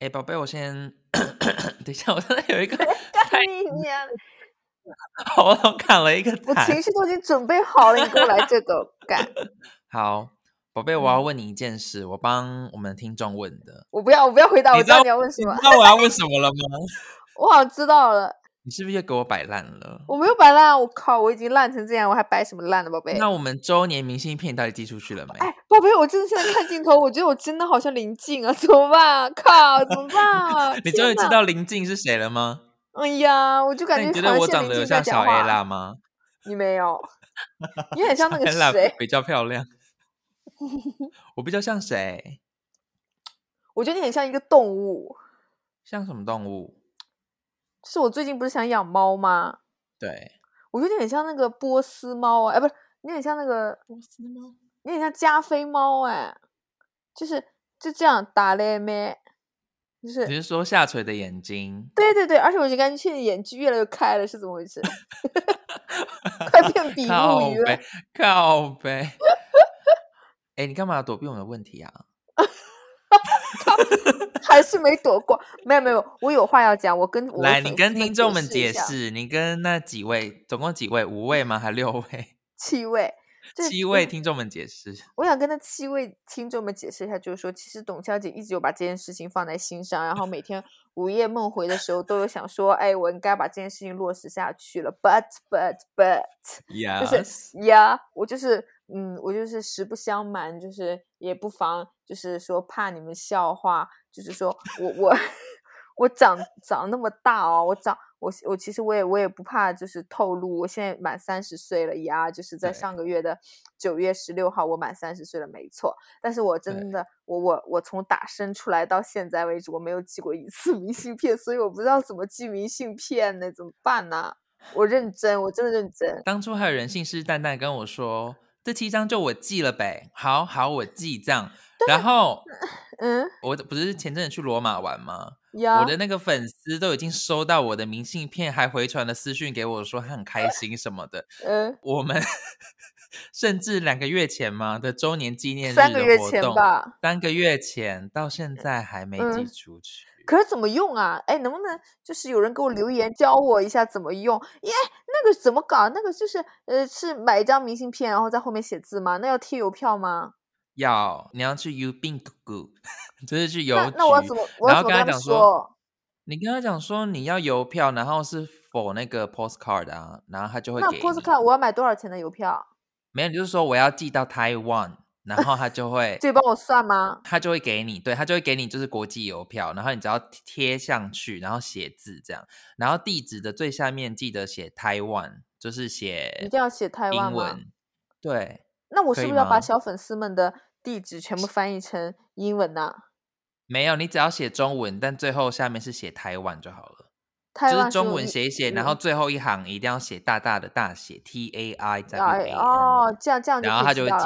哎，宝贝，我先等一下，我现在有一个干你娘！喉咙砍了一个我。情绪都已经准备好了，你给我来这个干！好，宝贝，我要问你一件事，我帮我们的听众问的。我不要，我不要回答，我知道你要问什么你知，道我要问什么了吗？我好像知道了。你是不是又给我摆烂了？我没有摆烂，我靠，我已经烂成这样，我还摆什么烂了，宝贝？那我们周年明信片到底寄出去了没？哎，宝贝，我真的现在看镜头，我觉得我真的好像林静啊，怎么办啊？靠，怎么办啊？你终于知道林静是谁了吗？哎呀，我就感觉你觉得我长得有像小 A 啦吗？你没有，你很像那个谁？比较漂亮。我比较像谁？我觉得你很像一个动物。像什么动物？就是我最近不是想养猫吗？对，我觉得你很像那个波斯猫啊，哎，不是，你很像那个，波斯猫。你很像加菲猫哎，就是就这样打咧咩，就是你是说下垂的眼睛？对对对，而且我就感觉现在眼距越来越开了，是怎么回事？快变比目鱼了背，靠呗。哎，你干嘛躲避我们的问题啊？还是没躲过？没有没有，我有话要讲，我跟我来，你跟听众们解释你跟那几位，总共几位？五位吗？还六位？七位，七位听众们解释。我想跟那七位听众们解释一下，就是说，其实董小姐一直有把这件事情放在心上，然后每天午夜梦回的时候都有想说，哎，我应该把这件事情落实下去了。But but but，呀，就是呀，我就是嗯，我就是实不相瞒，就是也不妨就是说怕你们笑话，就是说我我 我长长那么大哦，我长我我其实我也我也不怕，就是透露，我现在满三十岁了呀，就是在上个月的九月十六号，我满三十岁了，没错。但是我真的，我我我从打生出来到现在为止，我没有寄过一次 明信片，所以我不知道怎么寄明信片呢，怎么办呢？我认真，我真的认真。当初还有人信誓旦旦跟我说，这七张就我寄了呗，好好我记这样。然后嗯我不是前阵子去罗马玩吗？呀，我的那个粉丝都已经收到我的明信片，还回传了私讯给我说他很开心什么的。嗯。我们 甚至两个月前嘛的周年纪念日三个月前吧。三个月前到现在还没寄嗯出去。可是怎么用啊？哎，能不能就是有人给我留言教我一下怎么用？耶，那个怎么搞？那个就是呃，是买一张明信片，然后在后面写字吗？那要贴邮票吗？要你要去邮并谷，就是去邮局，那那我怎么我然后要怎么跟他讲说，你跟他讲说你要邮票，然后是否那个 postcard 啊，然后他就会那给那。postcard 我要买多少钱的邮票？没有，你就是说我要寄到 Taiwan，然后他就会 这帮我算吗？他就会给你，对他就会给你就是国际邮票，然后你只要贴上去，然后写字这样，然后地址的最下面记得写 Taiwan，就是写一定要写台湾？英文，对，那我是不是要把小粉丝们的地址全部翻译成英文呢、没有，你只要写中文，但最后下面是写台湾就好了，台湾就是中文一写一写，然后。嗯最后一行一定要写大大的大写 T A I N，、哦，这样这样然后他就会记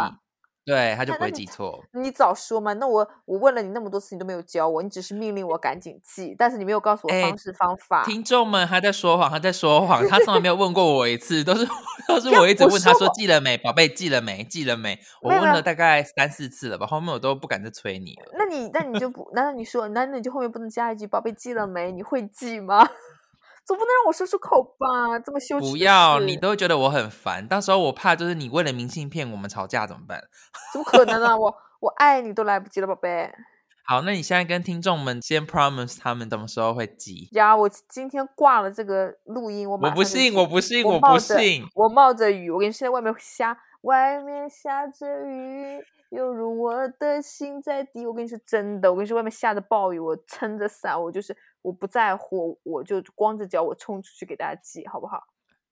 对，他就不会记错。你早说嘛！那我我问了你那么多次，你都没有教我，你只是命令我赶紧记，但是你没有告诉我哎方式方法。听众们他在说谎，他在说谎，他从来没有问过我一次，都是都是 我一直问他说记了没，宝贝记了没，记了没？我问了大概三四次了吧，后面我都不敢再催你了。那你那你就不，难道你说，难道你就后面不能加一句“宝贝记了没？你会记吗？”总不能让我说出口吧？这么羞耻不要，你都觉得我很烦，到时候我怕就是你为了明信片我们吵架怎么办？怎么可能啊？我我爱你都来不及了，宝贝好，那你现在跟听众们先 promise 他们什么时候会寄？呀！我今天挂了这个录音，我我不信，我不信，我不信。我冒着雨，我跟你说，现在外面下，外面下着雨，犹如我的心在滴。我跟你说真的，我跟你说，外面下着暴雨，我撑着伞，我就是我不在乎，我就光着脚我冲出去给大家寄，好不好？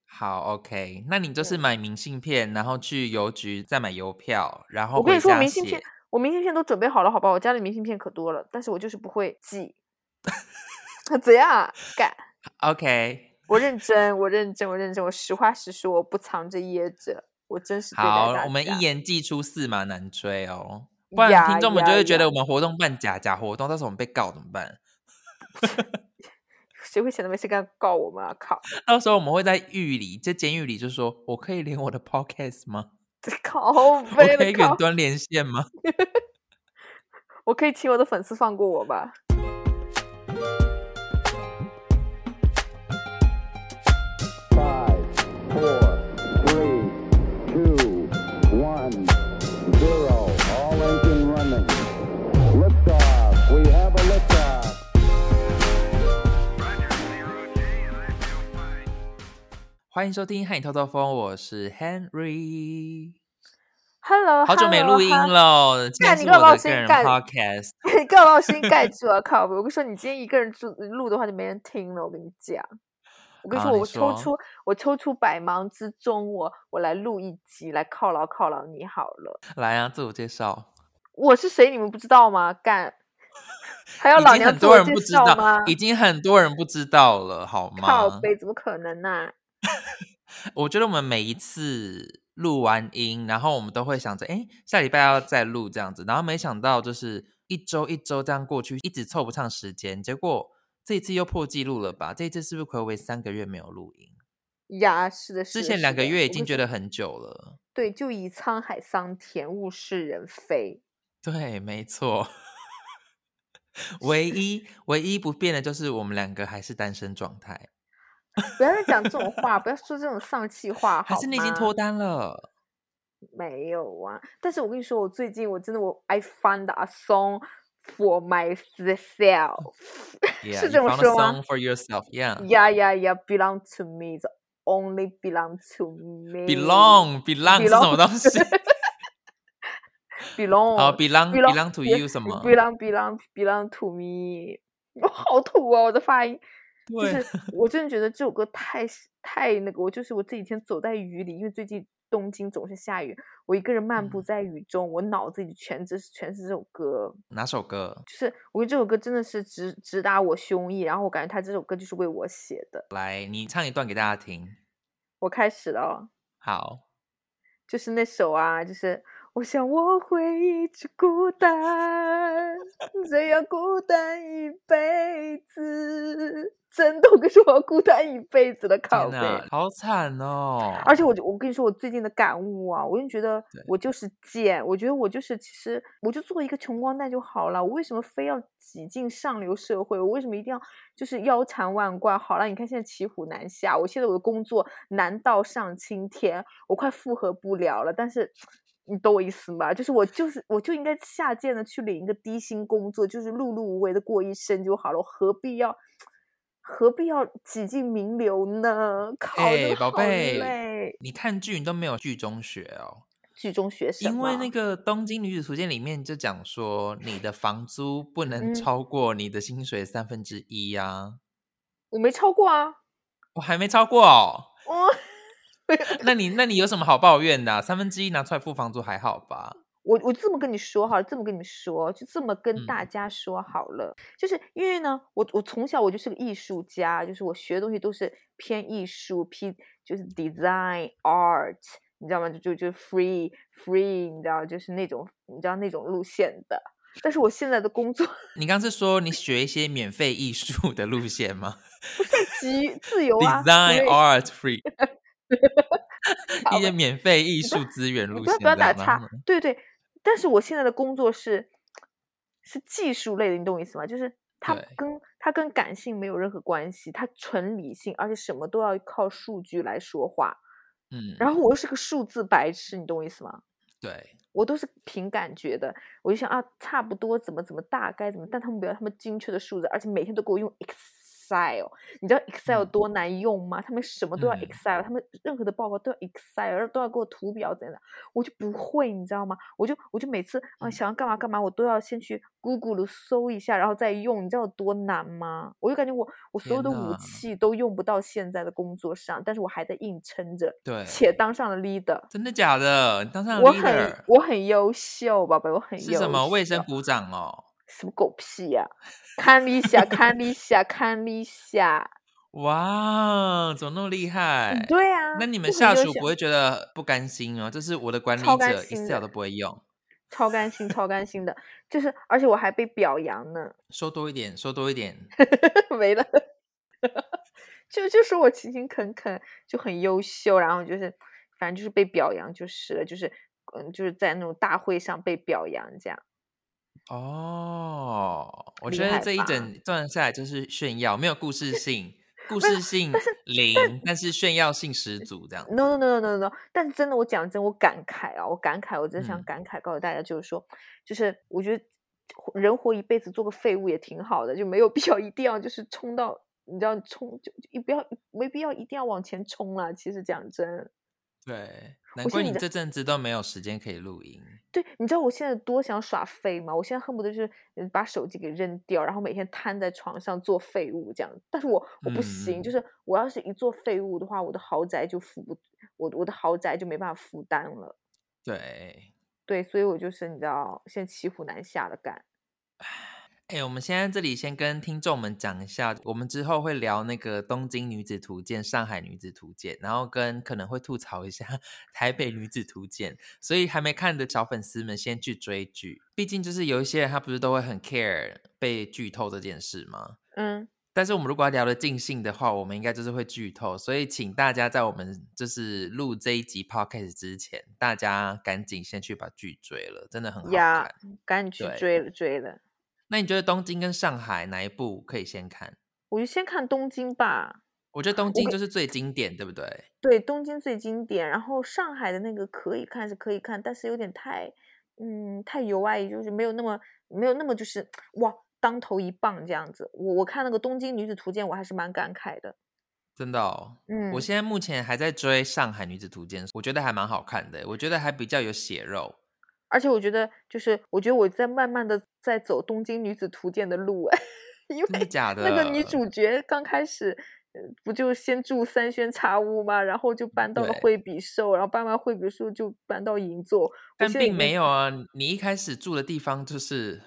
好，OK，那你就是嗯买明信片，然后去邮局再买邮票，然后我跟你说，明信片，我明信片都准备好了，好吧？我家里明信片可多了，但是我就是不会寄。怎样啊？干！OK，我认真，我认真，我认真，我实话实说，我不藏着掖着，我真实对待大，好我们一言既出，驷马难追哦。不然听众们就会觉得我们活动办假假活动，到时候我们被告怎么办？谁会闲的没事干告我们啊？靠！到时候我们会在狱里，在监狱里就说：“我可以连我的 podcast 吗？靠我可以远！端连线吗 我可以请我的粉丝放过我吧？欢迎收听《汉语偷偷风》，我是 Henry。Hello，好久没录音了，今天我的个人 podcast。你干嘛把我声音盖住啊？靠！我跟你说，你今天一个人录录的话，就没人听了。我跟你讲，我跟你说，我抽出我抽出百忙之中，我我来录一集，来犒劳犒劳你好了。来啊，自我介绍。我是谁？你们不知道吗？干，还有老娘很多人不知道吗？，已经很多人不知道了，好吗？靠背，怎么可能呢、我觉得我们每一次录完音，然后我们都会想着，哎，下礼拜要再录这样子，然后没想到就是一周一周这样过去，一直凑不上时间，结果这一次又破纪录了吧？这一次是不是暌违三个月没有录音？呀，是的，是的之前两个月已经觉得很久了。对，就以沧海桑田，物是人非。对，没错。唯一唯一不变的就是我们两个还是单身状态，不要再讲这种话，不要说这种丧气话，好还是你已经吗脱单了？没有啊，但是我跟你说，我最近我真的我 I found a song for myself，Yeah, 是这么说吗 song for yourself, yeah. yeah yeah belong to me, only belong to me. Belong, belong 是什么东西？belong 好，belong belong belong to you 什么？belong belong belong to me，我好土啊，我的发音。就对是我真的觉得这首歌太太那个，我就是我这几天走在雨里，因为最近东京总是下雨，我一个人漫步嗯在雨中，我脑子里全是全是这首歌，哪首歌？就是我觉得这首歌真的是直直达我胸臆，然后我感觉他这首歌就是为我写的。来，你唱一段给大家听。我开始了哦，好，就是那首啊，就是我想我会一直孤单，这样孤单一辈子。真的，我跟你说，我要孤单一辈子的靠背。好惨哦！而且我就我跟你说，我最近的感悟啊，我就觉得我就是贱，我觉得我就是其实我就做一个穷光蛋就好了，我为什么非要挤进上流社会？我为什么一定要就是腰缠万贯？好了，你看现在骑虎难下，我现在我的工作难到上青天，我快负荷不了了，但是。你懂我意思吗？就是我就是我就应该下贱的去领一个低薪工作，就是碌碌无为的过一生就好了，我何必要何必要挤进名流呢？考哎宝贝。你看剧你都没有剧中学哦，剧中学什因为那个《东京女子图鉴》里面就讲说，你的房租不能嗯超过你的薪水三分之一呀。我没超过啊，我还没超过哦。我 那你那你有什么好抱怨的啊、三分之一拿出来付房租还好吧？我我这么跟你说好了，这么跟你们说，就这么跟大嗯家说好了，就是因为呢，我我从小我就是个艺术家，就是我学的东西都是偏艺术，偏就是 design art，你知道吗？就就就 free free，你知道，就是那种你知道那种路线的。但是我现在的工作 你刚是说你学一些免费艺术的路线吗极自由啊？Design art free，好 一些免费艺术资源路你不要线不要打岔对对。但是我现在的工作是是技术类的，你懂我意思吗？就是它跟它跟感性没有任何关系，它纯理性，而且什么都要靠数据来说话。嗯，然后我又是个数字白痴，你懂我意思吗？对，我都是凭感觉的，我就想啊，差不多怎么怎么大概怎么，但他们不要他们精确的数字，而且每天都给我用 Excel，你知道 Excel 有多难用吗？他们什么都要嗯 Excel，、他们任何的报告都要 Excel，都要给我图表怎样的，我就不会，你知道吗？我就我就每次啊、嗯想要干嘛干嘛，我都要先去 Google 搜一下，然后再用，你知道有多难吗？我就感觉我我所有的武器都用不到现在的工作上，但是我还在硬撑着，对且当上了 leader。真的假的？你当上我很 leader 我很优秀，宝贝，我很优秀。是什么卫生股长哦？什么狗屁呀、看一下，看一下，看一下。哇，怎么那么厉害？对啊，那你们下属不会觉得不甘心哦？这是我的管理者心 Excel 都不会用，超甘心，超甘心的，就是而且我还被表扬呢，说多一点，说多一点。没了。就就说我勤勤恳恳，就很优秀，然后就是反正就是被表扬就是了，就是嗯就是在那种大会上被表扬这样。哦，我觉得这一整段下来就是炫耀，没有故事性，故事性零，但是炫耀性十足，这样。No no no no no no！但是真的，我讲真，我感慨啊，我感慨，我真想嗯感慨，告诉大家，就是说，就是我觉得人活一辈子做个废物也挺好的，就没有必要一定要就是冲到你知道冲就就不要没必要一定要往前冲了。其实讲真，对，难怪你这阵子都没有时间可以录音。对，你知道我现在多想耍废吗？我现在恨不得就是嗯把手机给扔掉，然后每天瘫在床上做废物这样。但是我我不行，就嗯是我要是一做废物的话，我的豪宅就负不，我我的豪宅就没办法负担了。对，对，所以我就是你知道，现在骑虎难下的干。哎、我们现在这里先跟听众们讲一下，我们之后会聊那个东京女子图鉴、上海女子图鉴，然后跟可能会吐槽一下台北女子图鉴，所以还没看的小粉丝们先去追剧。毕竟就是有一些人他不是都会很 care 被剧透这件事吗？嗯，但是我们如果要聊的尽兴的话，我们应该就是会剧透，所以请大家在我们就是录这一集 podcast 之前，大家赶紧先去把剧追了，真的很好呀看。，赶紧去追了追了。那你觉得东京跟上海哪一部可以先看？我就先看东京吧。我觉得东京就是最经典，对不对？对，东京最经典，然后上海的那个可以看是可以看，但是有点太，嗯，太油爱，就是没有那么没有那么就是哇当头一棒这样子。我我看那个《东京女子图鉴》，我还是蛮感慨的。真的哦。嗯，我现在目前还在追《上海女子图鉴》，我觉得还蛮好看的，我觉得还比较有血肉。而且我觉得就是我觉得我在慢慢的在走《东京女子图鉴》的路哎，因为假的？那个女主角刚开始。呃不就先住三轩茶屋吗？然后就搬到了对惠比寿，然后搬完惠比寿就搬到银座。但并没有啊，你一开始住的地方就是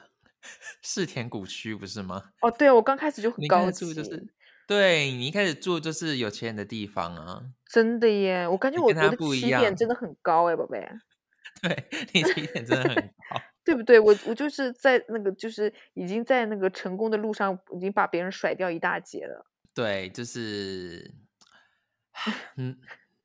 世田谷区，不是吗？哦，对啊，我刚开始就很高级就级是，对你一开始住就是有钱人的地方啊。真的耶，我感觉我我的他不一样起点真的很高哎，宝贝，对你起点真的很好。对不对？我我就是在那个就是已经在那个成功的路上，已经把别人甩掉一大截了。对，就是，嗯，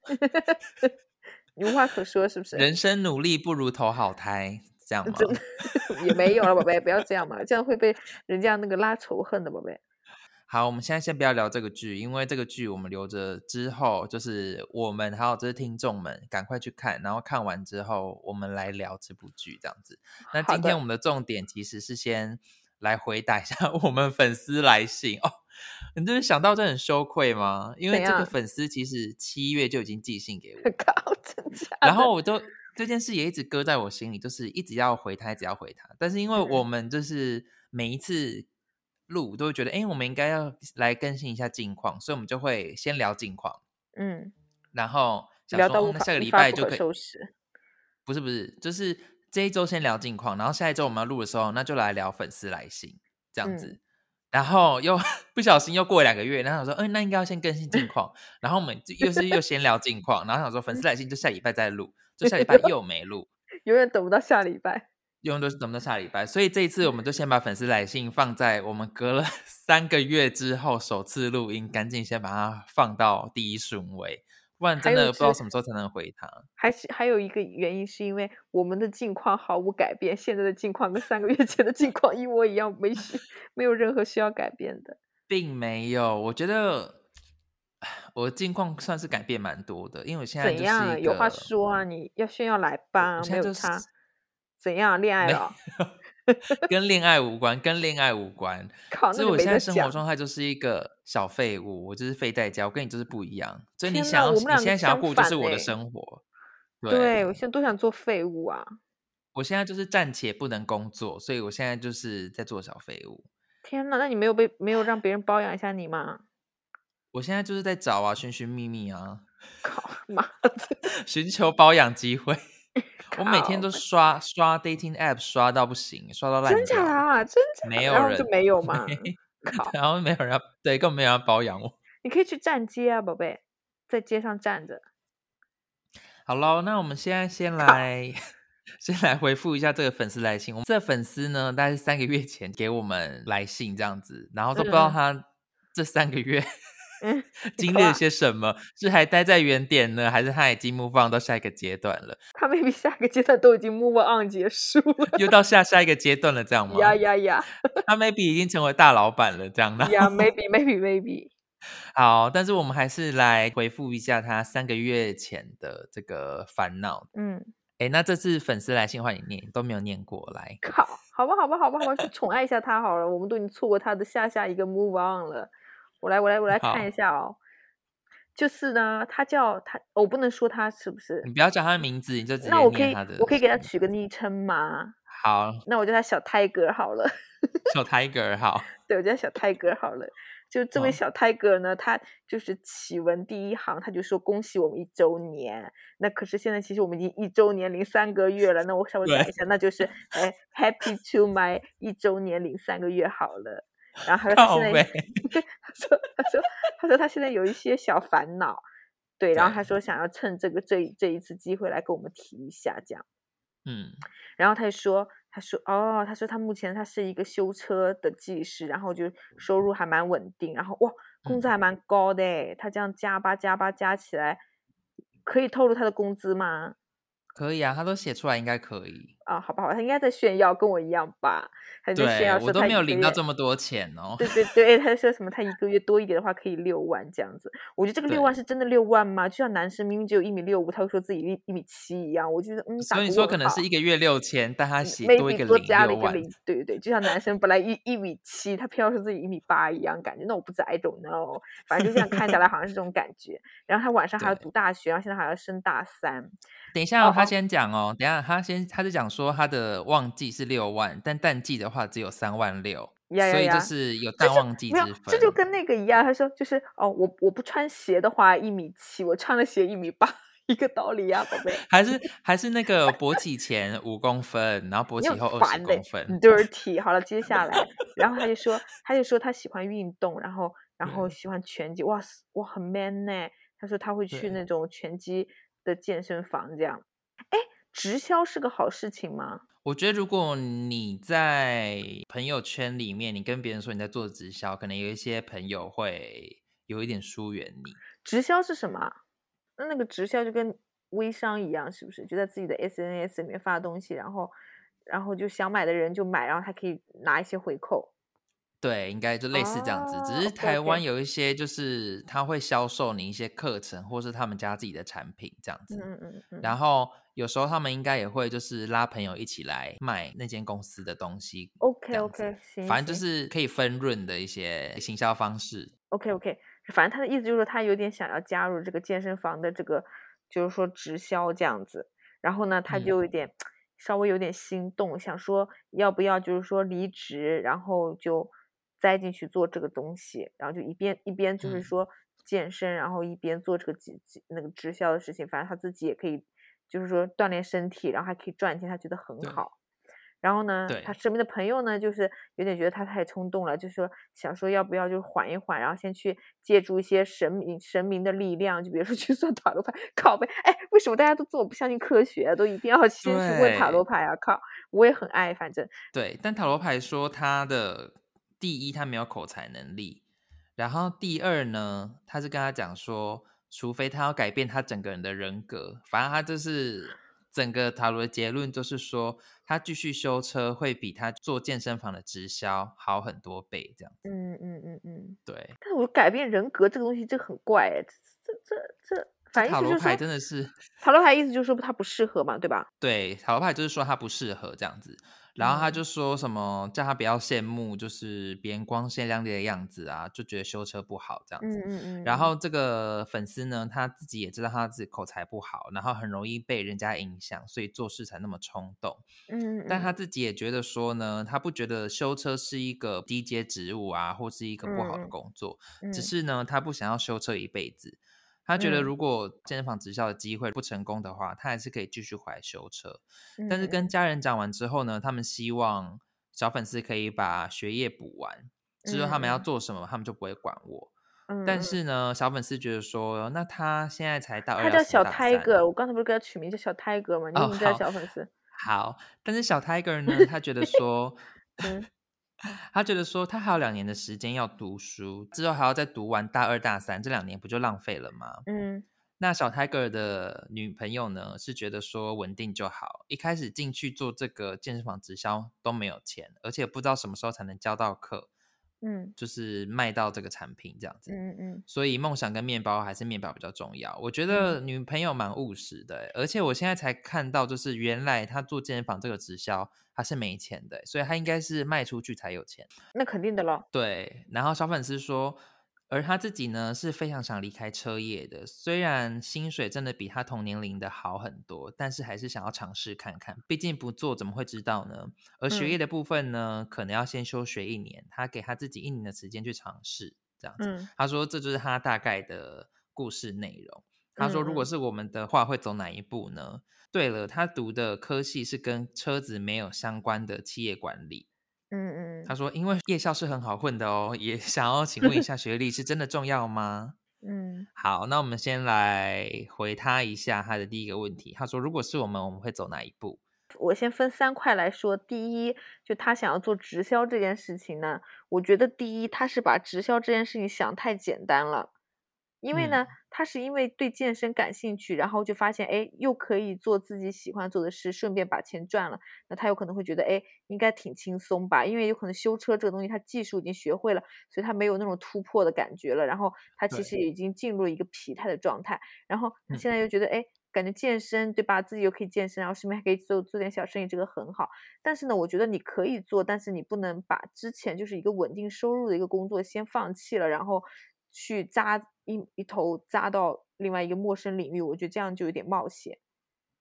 你无话可说是不是？人生努力不如投好胎，这样吗？也没有了，宝贝，不要这样嘛，这样会被人家那个拉仇恨的，宝贝。好，我们现在先不要聊这个剧，因为这个剧我们留着之后，就是我们还有这些听众们赶快去看，然后看完之后我们来聊这部剧这样子。那今天我们的重点其实是先来回答一下 我们粉丝来信哦。你就是想到这很羞愧吗？因为这个粉丝其实七月就已经寄信给我，靠，真假的？然后我就这件事也一直搁在我心里，就是一直要回他，一直要回他。但是因为我嗯们就是每一次录都会觉得，哎，我们应该要来更新一下近况，所以我们就会先聊近况，嗯，然后想说，那下个礼拜就可以，收拾。不是不是，就是这一周先聊近况，然后下一周我们要录的时候，那就来聊粉丝来信这样子。嗯然后又 不小心又过了两个月，然后想说，嗯，那应该要先更新近况。然后我们就又是又先聊近况，然后想说粉丝来信就下礼拜再录，就下礼拜又没录，永远等不到下礼拜。永远都是等不到下礼拜。所以这一次我们就先把粉丝来信放在我们隔了 三个月之后首次录音，赶紧先把它放到第一顺位，不然真的不知道什么时候才能回他。还是还有一个原因，是因为我们的境况毫无改变，现在的境况跟三个月前的境况一模一样，没需没有任何需要改变的。并没有，我觉得我的近况算是改变蛮多的，因为我现在怎样？有话个说啊！你要炫耀来吧，没有差。怎样？恋爱没了？跟恋爱无关，跟恋爱无关。靠，所以我现在生活。状态就是一个小废物，我就是废代家，我跟你就是不一样。所以你想要，你现在想要过就是我的生活。对，我现在都想做废物啊！我现在就是暂且不能工作，所以我现在就是在做小废物。天呐，那你没有被没有让别人包养一下你吗？我现在就是在找啊，寻寻觅觅啊，靠妈的！寻求包养机会。我每天都刷刷 dating app 刷到不行，刷到烂真假掉。啊？真假？没有人然后就没有 嘛？然后没有人要，对，根本没有人要包养我。你可以去站街啊，宝贝，在街上站着。好喽，那我们现在先来先来回复一下这个粉丝来信。我们这粉丝呢，大概是三个月前给我们来信这样子，然后都不知道嗯他这三个月嗯 经历了些什么，是还待在原点呢，还是他已经 move on 到下一个阶段了？他 maybe 下个阶段都已经 move on 结束了。又到下下一个阶段了，这样吗？呀呀呀他 maybe 已经成为大老板了，这样的。呀！Maybe maybe maybe。好，但是我们还是来回复一下他三个月前的这个烦恼。嗯，哎，那这次粉丝来信换你念，都没有念过来。靠，好吧好吧好吧好吧，去宠爱一下他好了。我们都已经错过他的下下一个 move on 了。我来我来我来看一下哦。就是呢，他叫他，我不能说他是不是你？不要叫他的名字，你就直接那我可以。我可以给他取个昵称吗？好，那我叫他小泰哥好了。小 Tiger 好，对，我叫他小泰哥好了。就这位好小泰哥呢，他就是启文第一行，他就说恭喜我们一周年。那可是现在其实我们已经一周年零三个月了。那我稍微改一下，那就是哎，Happy to my 一周年零三个月好了。然后他说他现在，背他说他说他说他现在有一些小烦恼，对，然后他说想要趁这个这这一次机会来跟我们提一下这样。嗯，然后他就说，他说哦，他说他目前他是一个修车的技师，然后就收入还蛮稳定，然后哇，工资嗯还蛮高的诶，他这样加吧加吧加起来，可以透露他的工资吗？可以啊，他都写出来，应该可以。啊，好吧，好吧，他应该在炫耀，跟我一样吧？他在炫对耀我都没有领到这么多钱哦。对对对，他就说什么他一个月 多一点的话可以六万这样子。我觉得这个六万是真的六万吗？就像男生明明只有一米六五，他会说自己一一米七一样。我觉得嗯，所以你说可能是一个月六千，但他写多一个零多加了。一个零，对对对，就像男生本来一一米七，他偏要说自己一米八一样感觉。那我不知道，I don't know，反正就这样看下来好像是这种感觉。然后他晚上还要读大学，然后现在还要升大三。等一下、哦，他先讲哦。等一下他先，他是讲说他的旺季是六万，但淡季的话只有三万六，所以就是有淡旺季之分。，这就跟那个一样。他说就是哦，我我不穿鞋的话一米七，我穿了鞋一米八，一个道理呀、宝贝。还是还是那个勃起前五公分，然后勃起后二十公分。，dirty。好了，接下来，然后他就说，他就说他喜欢运动，然后然后喜欢拳击，哇塞，哇很 man 呢。他说他会去那种拳击的健身房这样。哎，直销是个好事情吗？我觉得如果你在朋友圈里面，你跟别人说你在做直销，可能有一些朋友会有一点疏远你。直销是什么啊？那那个直销就跟微商一样，是不是？就在自己的 SNS 里面发东西，然后然后就想买的人就买，然后他可以拿一些回扣。对，应该就类似这样子，哦只是台湾有一些就是他会销售你一些课程，或是他们家自己的产品这样子。嗯嗯嗯嗯。然后有时候他们应该也会就是拉朋友一起来卖那间公司的东西。OK OK，行，反正就是可以分润的一些行销方式。OK OK，反正他的意思就是说他有点想要加入这个健身房的这个，就是说直销这样子。然后呢，他嗯就有点、稍微有点心动，想说要不要就是说离职，然后就栽进去做这个东西，然后就一边一边就是嗯。说健身，然后一边做这个直那个直销的事情，反正他自己也可以就是说锻炼身体，然后还可以赚钱，他觉得很好。然后呢，他身边的朋友呢，就是有点觉得他太冲动了，就说想说要不要就缓一缓，然后先去借助一些神明神明的力量，就比如说去算塔罗牌，靠呗，哎，为什么大家都这么不相信科学啊，都一定要先去问塔罗。牌啊？靠，我也很爱，反正。对，但塔罗牌说他的第一他没有口才能力，然后第二呢，他是跟他讲说，除非他要改变他整个人的人格，反正他就是整个塔罗的结论就是说，他继续修车会比他做健身房的直销好很多倍，这样子。嗯嗯嗯嗯，对，但我改变人格这个东西，这个很怪哎，这这这这，反正塔罗牌意思就是真的是塔罗牌意思就是说他不适合嘛，对吧？对，塔罗牌就是说他不适合这样子，然后他嗯就说什么叫他不要羡慕，就是别人光鲜亮丽的样子啊，就觉得修车不好这样子。嗯嗯嗯，嗯然后这个粉丝呢，他自己也知道他自己口才不好，然后很容易被人家影响，所以做事才那么冲动。嗯嗯，但他自己也觉得说呢，他不觉得修车是一个低阶职务啊，或是一个不好的工作，嗯只是呢，他不想要修车一辈子。他觉得嗯如果健身房直销的机会不成功的话，他还是可以继续回来修车。但是嗯跟家人讲完之后呢，他们希望小粉丝可以把学业补完，之后他们要做什么，他们就不会管我。嗯，但嗯是呢，小粉丝觉得说，那他现在才大二，他叫小 Tiger，我刚才不是给他取名叫小 Tiger 吗？你哦怎么叫小粉丝？好，但是小 Tiger 呢，他觉得说，嗯他觉得说他还有两年的时间要读书，之后还要再读完大二大三，这两年不就浪费了吗？嗯那小 Tiger 的女朋友呢，是觉得说稳定就好。一开始进去做这个健身房直销都没有钱，而且不知道什么时候才能教到课，嗯就是卖到这个产品这样子。嗯嗯所以梦想跟面包还是面包比较重要。我觉得女朋友蛮务实的欸，而且我现在才看到，就是原来她做健身房这个直销，她是没钱的欸，所以她应该是卖出去才有钱。那肯定的咯。对，然后小粉丝说，而他自己呢是非常想离开车业的，虽然薪水真的比他同年龄的好很多，但是还是想要尝试看看，毕竟不做怎么会知道呢？而学业的部分呢，可能要先休学一年，他给他自己一年的时间去尝试，这样子。他说这就是他大概的故事内容。他说如果是我们的话，会走哪一步呢？对了，他读的科系是跟车子没有相关的企业管理。嗯嗯，他说因为夜校是很好混的哦，也 想要请问一下，学历是真的重要吗？嗯，好，那我们先来回他一下他的第一个问题。他说如果是我们，我们会走哪一步？我先分三块来说。第一，就他想要做直销这件事情呢，我觉得第一，他是把直销这件事情想太简单了。因为呢，他是因为对健身感兴趣，然后就发现，哎，又可以做自己喜欢做的事，顺便把钱赚了。那他有可能会觉得，哎，应该挺轻松吧？因为有可能修车这个东西，他技术已经学会了，所以他没有那种突破的感觉了。然后他其实已经进入了一个疲态的状态。然后他现在又觉得，哎，感觉健身对吧？自己又可以健身，然后顺便还可以做做点小生意，这个很好。但是呢，我觉得你可以做，但是你不能把之前就是一个稳定收入的一个工作先放弃了，然后。去扎一一头扎到另外一个陌生领域，我觉得这样就有点冒险。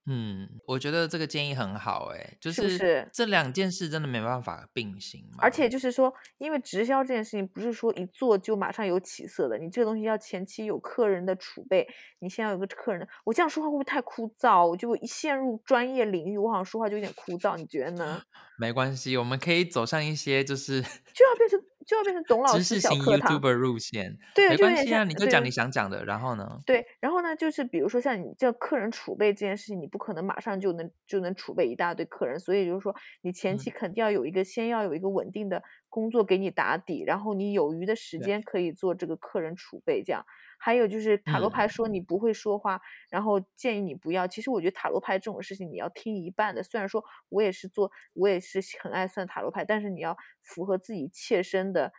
嗯，我觉得这个建议很好，哎，就是这两件事真的没办法并行。而且就是说，因为直销这件事情不是说一做就马上有起色的，你这个东西要前期有客人的储备，你先要有个客人的。我这样说话会不会太枯燥？我就一陷入专业领域，我好像说话就有点枯燥，你觉得呢？没关系，我们可以走上一些就是 就要变成。就要变成董老师小课堂路线，对，没关系啊，你就讲你想讲的，然后呢？对，然后呢，就是比如说像你这客人储备这件事情，你不可能马上就能就能储备一大堆客人，所以就是说你前期肯定要有一个先要有一个稳定的工作给你打底，然后你有余的时间可以做这个客人储备，这样。还有就是塔罗牌说你不会说话，然后建议你不要。其实我觉得塔罗牌这种事情你要听一半的。虽然说我也是做，我也是很爱算塔罗牌，但是你要符合自己切身的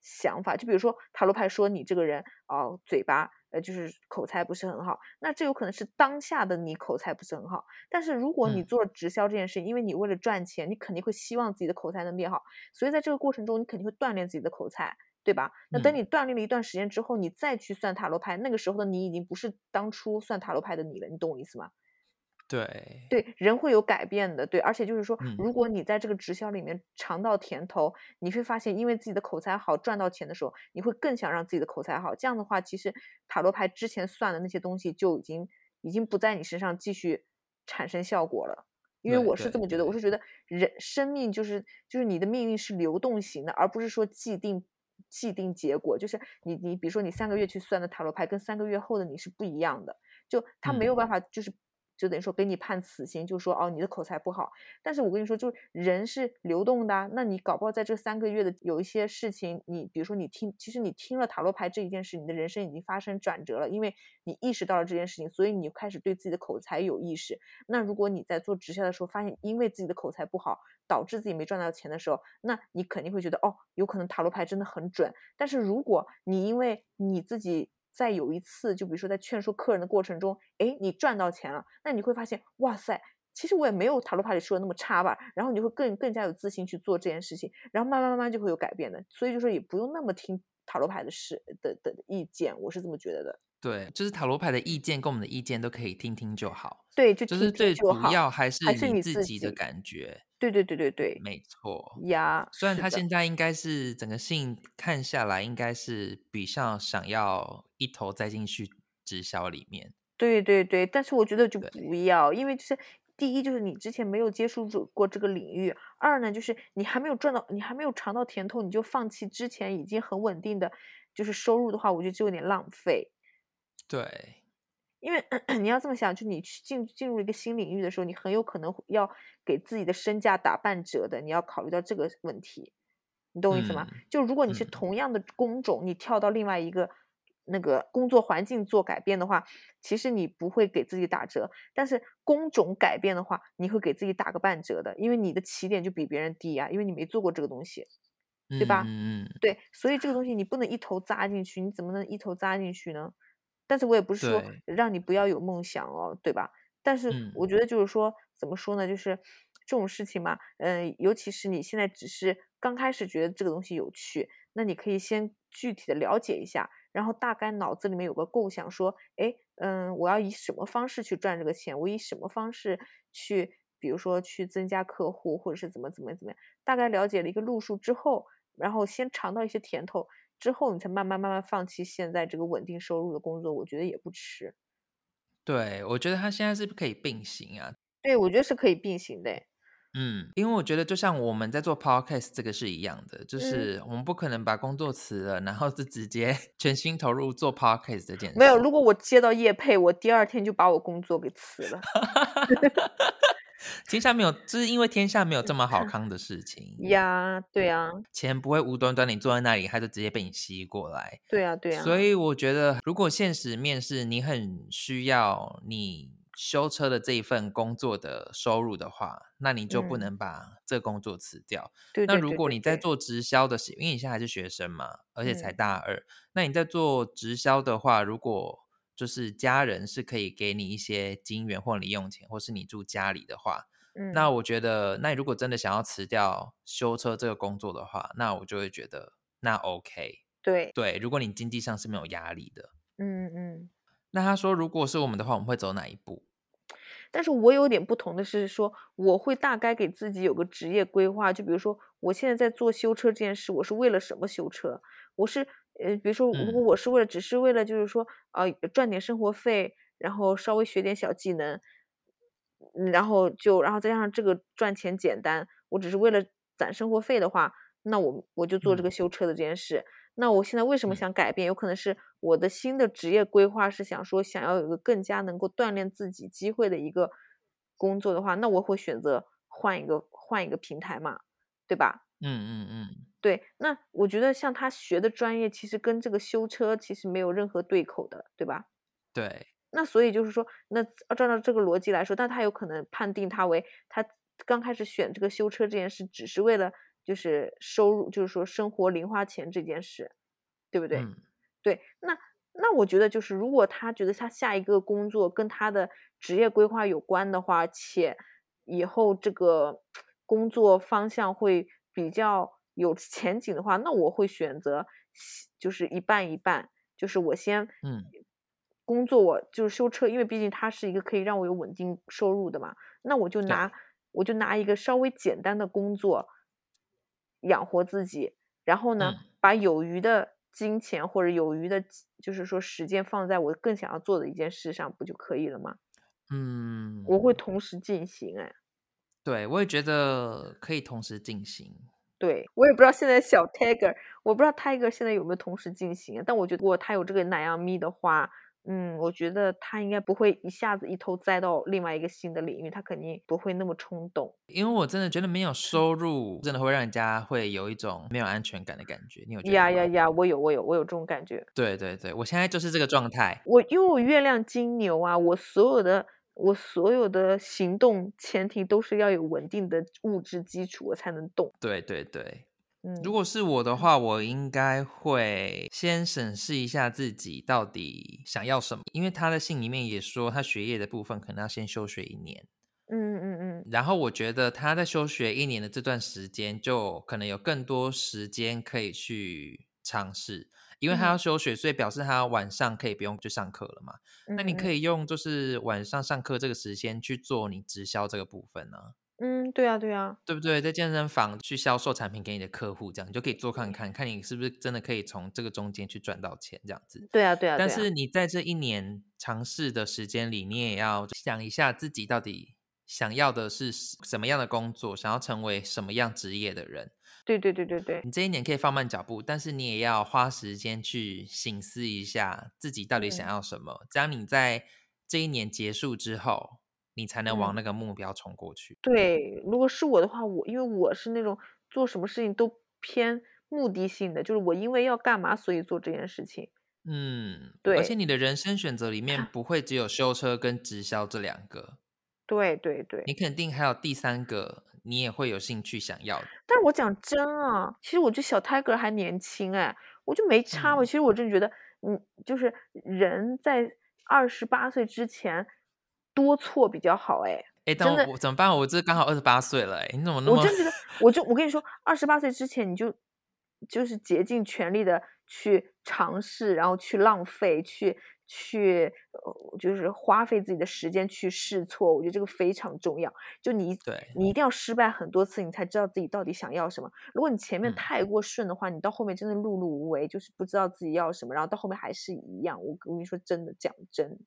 想法。就比如说塔罗牌说你这个人哦，嘴巴呃就是口才不是很好，那这有可能是当下的你口才不是很好。但是如果你做了直销这件事，因为你为了赚钱，你肯定会希望自己的口才能变好，所以在这个过程中你肯定会锻炼自己的口才。对吧？那等你锻炼了一段时间之后，你再去算塔罗牌，那个时候的你已经不是当初算塔罗牌的你了，你懂我意思吗？对对，人会有改变的，对，而且就是说，如果你在这个直销里面尝到甜头，你会发现，因为自己的口才好，赚到钱的时候，你会更想让自己的口才好。这样的话，其实塔罗牌之前算的那些东西就已经已经不在你身上继续产生效果了。因为我是这么觉得，我是觉得人生命就是就是你的命运是流动型的，而不是说既定。既定结果就是你，你比如说你三个月去算的塔罗牌，跟三个月后的你是不一样的，就他没有办法，就是就等于说给你判死刑，就说哦你的口才不好。但是我跟你说，就是人是流动的，那你搞不好在这三个月的有一些事情，你比如说你听，其实你听了塔罗牌这一件事，你的人生已经发生转折了，因为你意识到了这件事情，所以你开始对自己的口才有意识。那如果你在做直销的时候发现，因为自己的口才不好。导致自己没赚到钱的时候，那你肯定会觉得哦，有可能塔罗牌真的很准。但是如果你因为你自己在有一次，就比如说在劝说客人的过程中，哎，你赚到钱了，那你会发现，哇塞，其实我也没有塔罗牌里说的那么差吧。然后你会更更加有自信去做这件事情，然后慢慢慢慢就会有改变的。所以就是也不用那么听塔罗牌的事的的意见，我是这么觉得的。对，就是塔罗牌的意见跟我们的意见都可以听听就好。对，就是最主要还是你自己的感觉。对对对对对，没错呀。虽然他现在应该是整个信看下来，应该是比较想要一头栽进去直销里面。对对对，但是我觉得就不要，因为就是第一就是你之前没有接触过这个领域，二呢就是你还没有赚到，你还没有尝到甜头，你就放弃之前已经很稳定的就是收入的话，我觉得就有点浪费。对，因为 你要这么想，就你去进进入一个新领域的时候，你很有可能要给自己的身价打半折的，你要考虑到这个问题，你懂我意思吗？就如果你是同样的工种，你跳到另外一个那个工作环境做改变的话，其实你不会给自己打折，但是工种改变的话，你会给自己打个半折的，因为你的起点就比别人低啊，因为你没做过这个东西，对吧？嗯，对，所以这个东西你不能一头扎进去，你怎么能一头扎进去呢？但是我也不是说让你不要有梦想哦，对吧？但是我觉得就是说，怎么说呢？就是这种事情嘛，嗯，尤其是你现在只是刚开始觉得这个东西有趣，那你可以先具体的了解一下，然后大概脑子里面有个构想，说，哎，嗯，我要以什么方式去赚这个钱？我以什么方式去，比如说去增加客户，或者是怎么怎么怎么样？大概了解了一个路数之后，然后先尝到一些甜头，之后你才慢慢慢慢放弃现在这个稳定收入的工作，我觉得也不迟。对，我觉得他现在是不是可以并行啊？对，我觉得是可以并行的。嗯，因为我觉得就像我们在做 podcast 这个是一样的，就嗯是我们不可能把工作辞了，然后就直接 全心投入做 podcast 这件事。没有，如果我接到业配，我第二天就把我工作给辞了。天下没有，就是因为天下没有这么好康的事情，呀，对啊，钱不会无端端你坐在那里，他就直接被你吸过来。对啊，对啊。所以我觉得，如果现实面试你很需要你修车的这一份工作的收入的话，那你就不嗯能把这个工作辞掉。那如果你在做直销的时，因为你现在还是学生嘛，而且才嗯大二，那你在做直销的话，如果就是家人是可以给你一些金元或零用钱，或是你住家里的话，嗯，那我觉得，那你如果真的想要辞掉修车这个工作的话，那我就会觉得那 OK。对，对，如果你经济上是没有压力的，嗯嗯。那他说，如果是我们的话，我们会走哪一步？但是我有点不同的是说，我会大概给自己有个职业规划，就比如说我现在在做修车这件事，我是为了什么修车？我是呃，比如说如果嗯我是为了只是为了就是说呃赚点生活费，然后稍微学点小技能，嗯然后就然后再加上这个赚钱简单，我只是为了攒生活费的话，那我我就做这嗯个修车的这件事。那我现在为什么嗯想改变？有可能是我的新的职业规划是想说，想要有一个更加能够锻炼自己机会的一个工作的话，那我会选择换一个换一个平台嘛，对吧？嗯嗯嗯，对，那我觉得像他学的专业，其实跟这个修车其实没有任何对口的，对吧？对，那所以就是说，那照照这个逻辑来说，那他有可能判定他为他刚开始选这个修车这件事，只是为了就是收入，就是说生活零花钱这件事，对不对？嗯。对，那那我觉得就是，如果他觉得他下一个工作跟他的职业规划有关的话，且以后这个工作方向会比较有 前景的话，那我会选择就是一半一半，就是我先嗯。工作我就是修车，因为毕竟它是一个可以让我有稳定收入的嘛，那我就拿我就拿一个稍微简单的工作养活自己，然后呢，嗯把有余的金钱或者有余的，就是说时间放在我更想要做的一件事上，不就可以了吗？嗯，我会同时进行，哎，对，我也觉得可以同时进行。对我也不知道现在小 Tiger，我不知道 Tiger 现在有没有同时进行，但我觉得如果他有这个奶样咪的话，嗯，我觉得他应该不会一下子一头栽到另外一个新的领域，他肯定不会那么冲动。因为我真的觉得没有收入，真的会让人家会有一种没有安全感的感觉。你有觉得吗？呀呀呀！我有我有我有这种感觉。对对对，我现在就是这个状态。我因为我月亮金牛啊，我所有的我所有的行动前提都是要有稳定的物质基础，我才能动。对对对，嗯，如果是我的话，我应该会先审视一下自己到底想要什么，因为他的信里面也说，他学业的部分可能要先休学一年。嗯嗯嗯。然后我觉得他在休学一年的这段时间，就可能有更多时间可以去尝试，因为他嗯。要休学，所以表示他晚上可以不用去上课了嘛。嗯，那你可以，以用就是晚上上课这个时间去做你直销这个部分呢、嗯，对啊对啊，对不对？在健身房去销售产品给你的客户，这样你就可以做看看，看你是不是真的可以从这个中间去赚到钱，这样子。对啊对啊，但是你在这一年尝试的时间里，你也要想一下自己到底想要的是什么样的工作，想要成为什么样职业的人。对对对对对，你这一年可以放慢脚步，但是你也要花时间去醒思一下自己到底想嗯要什么，这样你在这一年结束之后，你才能往嗯那个目标冲过去。对，如果是我的话，我因为我是那种做什么事情都偏目的性的，就是我因为要干嘛，所以做这件事情。嗯，对而且你的人生选择里面不会只有修车跟直销这两个，对对对，你肯定还有第三个，你也会有兴趣想要的。但是我讲真啊，其实我觉得小 Tiger 还年轻哎，我就没差嘛。嗯其实我真觉得，嗯，就是人在二十八岁之前多错比较好哎。哎，但我我怎么办？我这刚好二十八岁了，哎，你怎么那么我真觉得，我就我跟你说，二十八岁之前你就就是竭尽全力的去尝试，然后去浪费，去去呃，就是花费自己的时间去试错。我觉得这个非常重要。就你对你一定要失败很多次，你才知道自己到底想要什么。如果你前面嗯太过顺的话，你到后面真的碌碌无为，就是不知道自己要什么，然后到后面还是一样。我我跟你说真的，讲真。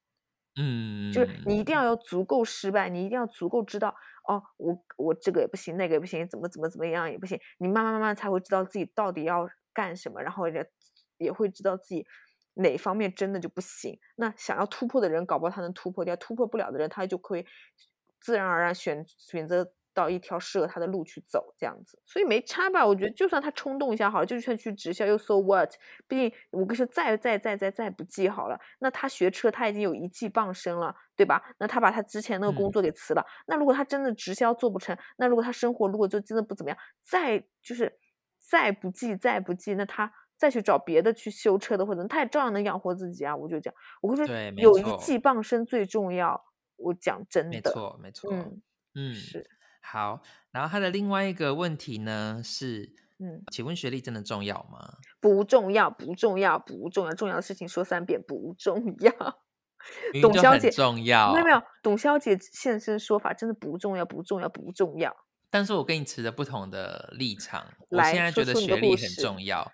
嗯，就是你一定要有足够失败，你一定要足够知道哦，我我这个也不行，那个也不行，怎么怎么怎么样也不行，你慢慢慢慢才会知道自己到底要干什么，然后也也会知道自己哪方面真的就不行。那想要突破的人，搞不好他能突破掉；突破不了的人，他就会自然而然选选择到一条适合他的路去走，这样子。所以没差吧？我觉得就算他冲动一下好了，就算去直销又 so what？毕竟我跟你说，再再再再再不济好了，那他学车他已经有一技傍身了，对吧？那他把他之前那个工嗯作给辞了，那如果他真的直销做不成，那如果他生活如果就真的不怎么样，再就是再不济再不济，那他再去找别的去修车的，或者他也照样能养活自己啊。我就讲，我跟你说，有一技傍身最重要。我讲真的，没错，没错，嗯，嗯，是，好。然后他的另外一个问题呢是，嗯，请问学历真的重要吗？不重要，不重要，不重要，重要的事情说三遍，不重要。董小姐重要，没有没有，董小姐现身说法真的不重要，不重要，不重要。但是我跟你持着不同的立场，我来现在觉得学历很重要，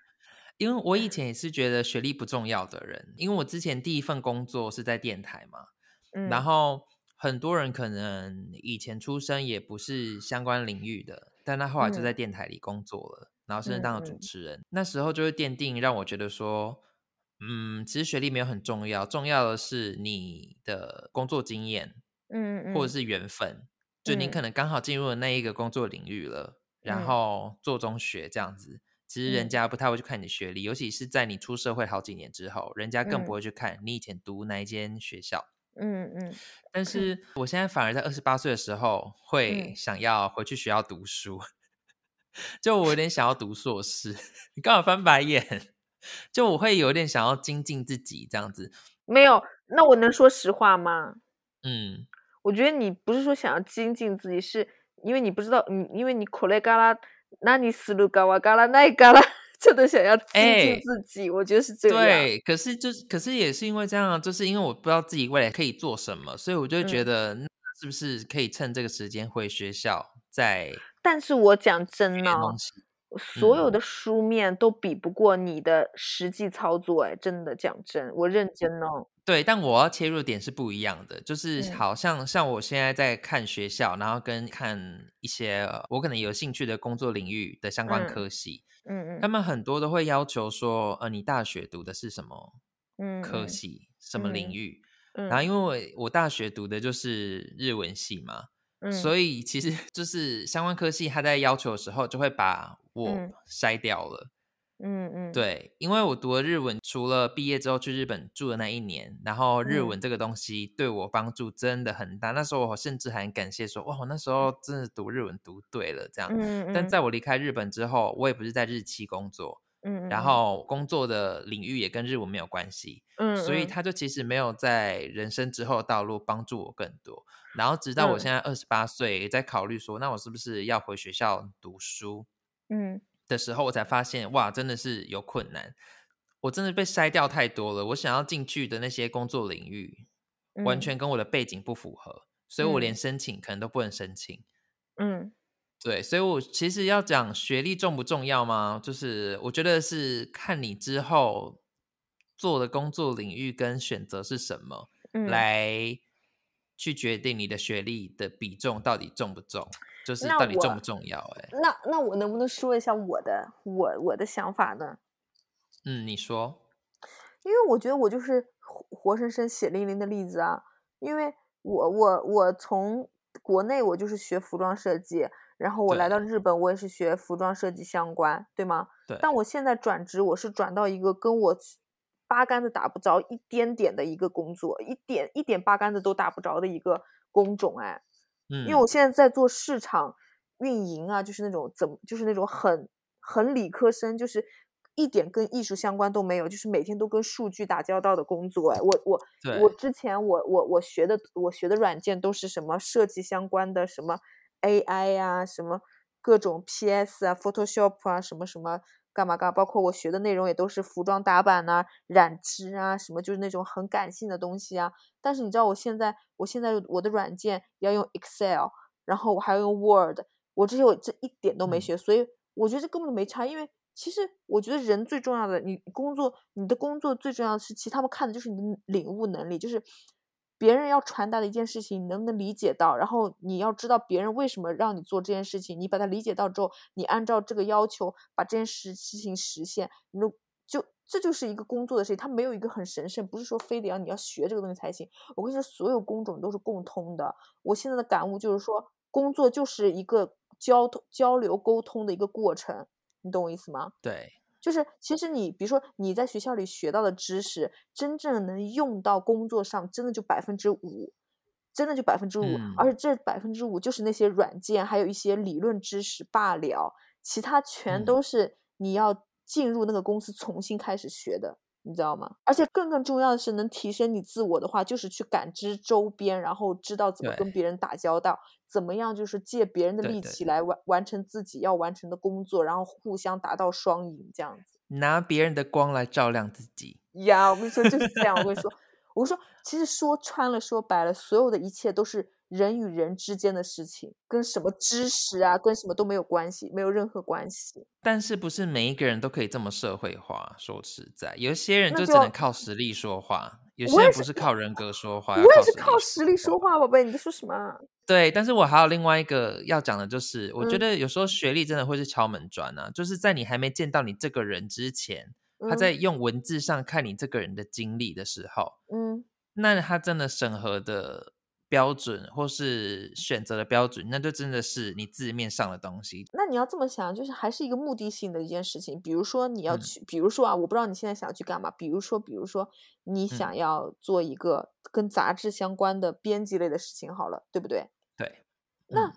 因为我以前也是觉得学历不重要的人，因为我之前第一份工作是在电台嘛，嗯，然后很多人可能以前出生也不是相关领域的，但他后来就嗯在电台里工作了，然后甚至当了主嗯嗯持人，那时候就会奠定让我觉得说。嗯，其实学历没有很重要，重要的是你的工作经验，嗯嗯，或者是缘分，就你嗯可能刚好进入了那一个工作领域了，然嗯后做中学这样子。其实人嗯家不太会去看你的学历，尤其是在你出社会好几年之后，人家更不嗯会去看你以前读哪一间学校。嗯嗯但是 我现在反而在二十八岁的时候，会嗯想要回去学校读书，就我有点想要读硕士。你 刚好翻白眼，就我会有点想要精进自己这样子。没有。那我能说实话吗？嗯，我觉得你不是说想要精进自己，是因为你不知道你，因为你口雷嘎啦，那你思路嘎哇嘎啦，那嘎啦，真的想要精进哎自己，我觉得是这样。对，可是就是，可是也是因为这样，就是因为我不知道自己未来可以做什么，所以我就会觉嗯得，那是不是可以趁这个时间回学校再但是我讲真学呢、所有的书面都比不过你的实际操作，哎，真的讲真，我认真哦。对，但我要切入点是不一样的，就是嗯好像像我现在在看学校，然后跟看一些呃我可能有兴趣的工作领域的相关嗯科系，嗯嗯他们很多都会要求说，呃，你大学读的是什么嗯科嗯。系，什么领嗯域？嗯，然后。因为我我大学读的就是日文系嘛，嗯。所以其实 就是相关科系，他在要求的时候就会把我嗯。筛掉了。嗯嗯，对，因为我读了日文，除了毕业之后去日本住的那一年，然后日嗯文这个东西对我帮助真的很大。那时候我甚至还很感谢说，哇，我那时候真的读日文读对了这样。嗯嗯，但在我离开日本之后，我也不是在日企工作，嗯，然后工作的领域也跟日文没有关系。嗯，所以嗯他就其实没有在人生之后的道路帮助我更多。然后直到我嗯现在二十八岁，在考虑说，那我是不是要回学校读书嗯的时候，我才发现，哇，真的是有困难。我真的被筛掉太多了。我想要进去的那些工作领域，完嗯全跟我的背景不符合，所以我连嗯申请可能都不能申请。嗯对，所以我其实要讲学历重不重要吗？就是我觉得是看你之后做的工作领域跟选择是什么，嗯，来去决定你的学历的比重到底重不重，就是到底重不重要、欸？哎，那那我能不能说一下我的我我的想法呢？嗯，你说，因为我觉得我就是活活生生血淋淋的例子啊。因为我我我从国内我就是学服装设计，然后我来到日本我也是学服装设计相关，对吗？对，但我现在转职，我是转到一个跟我八竿子打不着一点点的一个工作，一点一点八竿子都打不着的一个工种，哎，嗯，因为我现在在做市场运营啊，就是那种怎么，就是那种很很理科生，就是一点跟艺术相关都没有，就是每天都跟数据打交道的工作。哎，我我我之前我我我学的我学的软件都是什么设计相关的，什么 AI 呀、什么各种 PS 啊、Photoshop 啊，什么什么干嘛干嘛，包括我学的内容也都是服装打版呐、染织啊，什么就是那种很感性的东西啊。但是你知道我现在，我现在我的软件要用 Excel，然后我还要用 Word，我这些我这一点都没嗯学，所以我觉得这根本就没差。因为其实我觉得人最重要的，你工作你的工作最重要的是，其实他们看的就是你的领悟能力，就是别人要传达的一件事情，你能不能理解到？然后你要知道别人为什么让你做这件事情，你把它理解到之后，你按照这个要求把这件事事情实现，你就这就是一个工作的事情，它没有一个很神圣，不是说非得要你要学这个东西才行。我跟你说，所有工种都是共通的。我现在的感悟就是说，工作就是一个交通、交流、沟通的一个过程，你懂我意思吗？对，就是其实你比如说你在学校里学到的知识，真正能用到工作上，真的就百分之五，真的就百分之五，嗯而且这百分之五就是那些软件，还有一些理论知识罢了，其他全嗯都是你要进入那个公司重新开始学的。你知道吗？而且更更重要的是，能提升你自我的话，就是去感知周边，然后知道怎么跟别人打交道，怎么样就是借别人的力气来完完成自己要完成的工作，然后互相达到双赢，这样子。拿别人的光来照亮自己。呀，我跟你说就是这样。我跟你说，我说其实说穿了说白了，所有的一切都是人与人之间的事情，跟什么知识啊，跟什么都没有关系，没有任何关系。但是不是每一个人都可以这么社会化？说实在，有一些人就只能靠实力说话，有些人不是靠人格说话，我也是靠实力说话，宝贝，你在说什么啊？对，但是我还有另外一个要讲的，就是我觉嗯得有时候学历真的会是敲门砖啊，就是在你还没见到你这个人之前，他嗯在用文字上看你这个人的经历的时候，嗯那他真的审核的标准或是选择的标准，那就真的是你字面上的东西。那你要这么想，就是还是一个目的性的一件事情。比如说你要嗯去，比如说啊，我不知道你现在想要去干嘛。比如说，比如说你嗯想要做一个跟杂志相关的编辑类的事情，好了，对不对？对，那嗯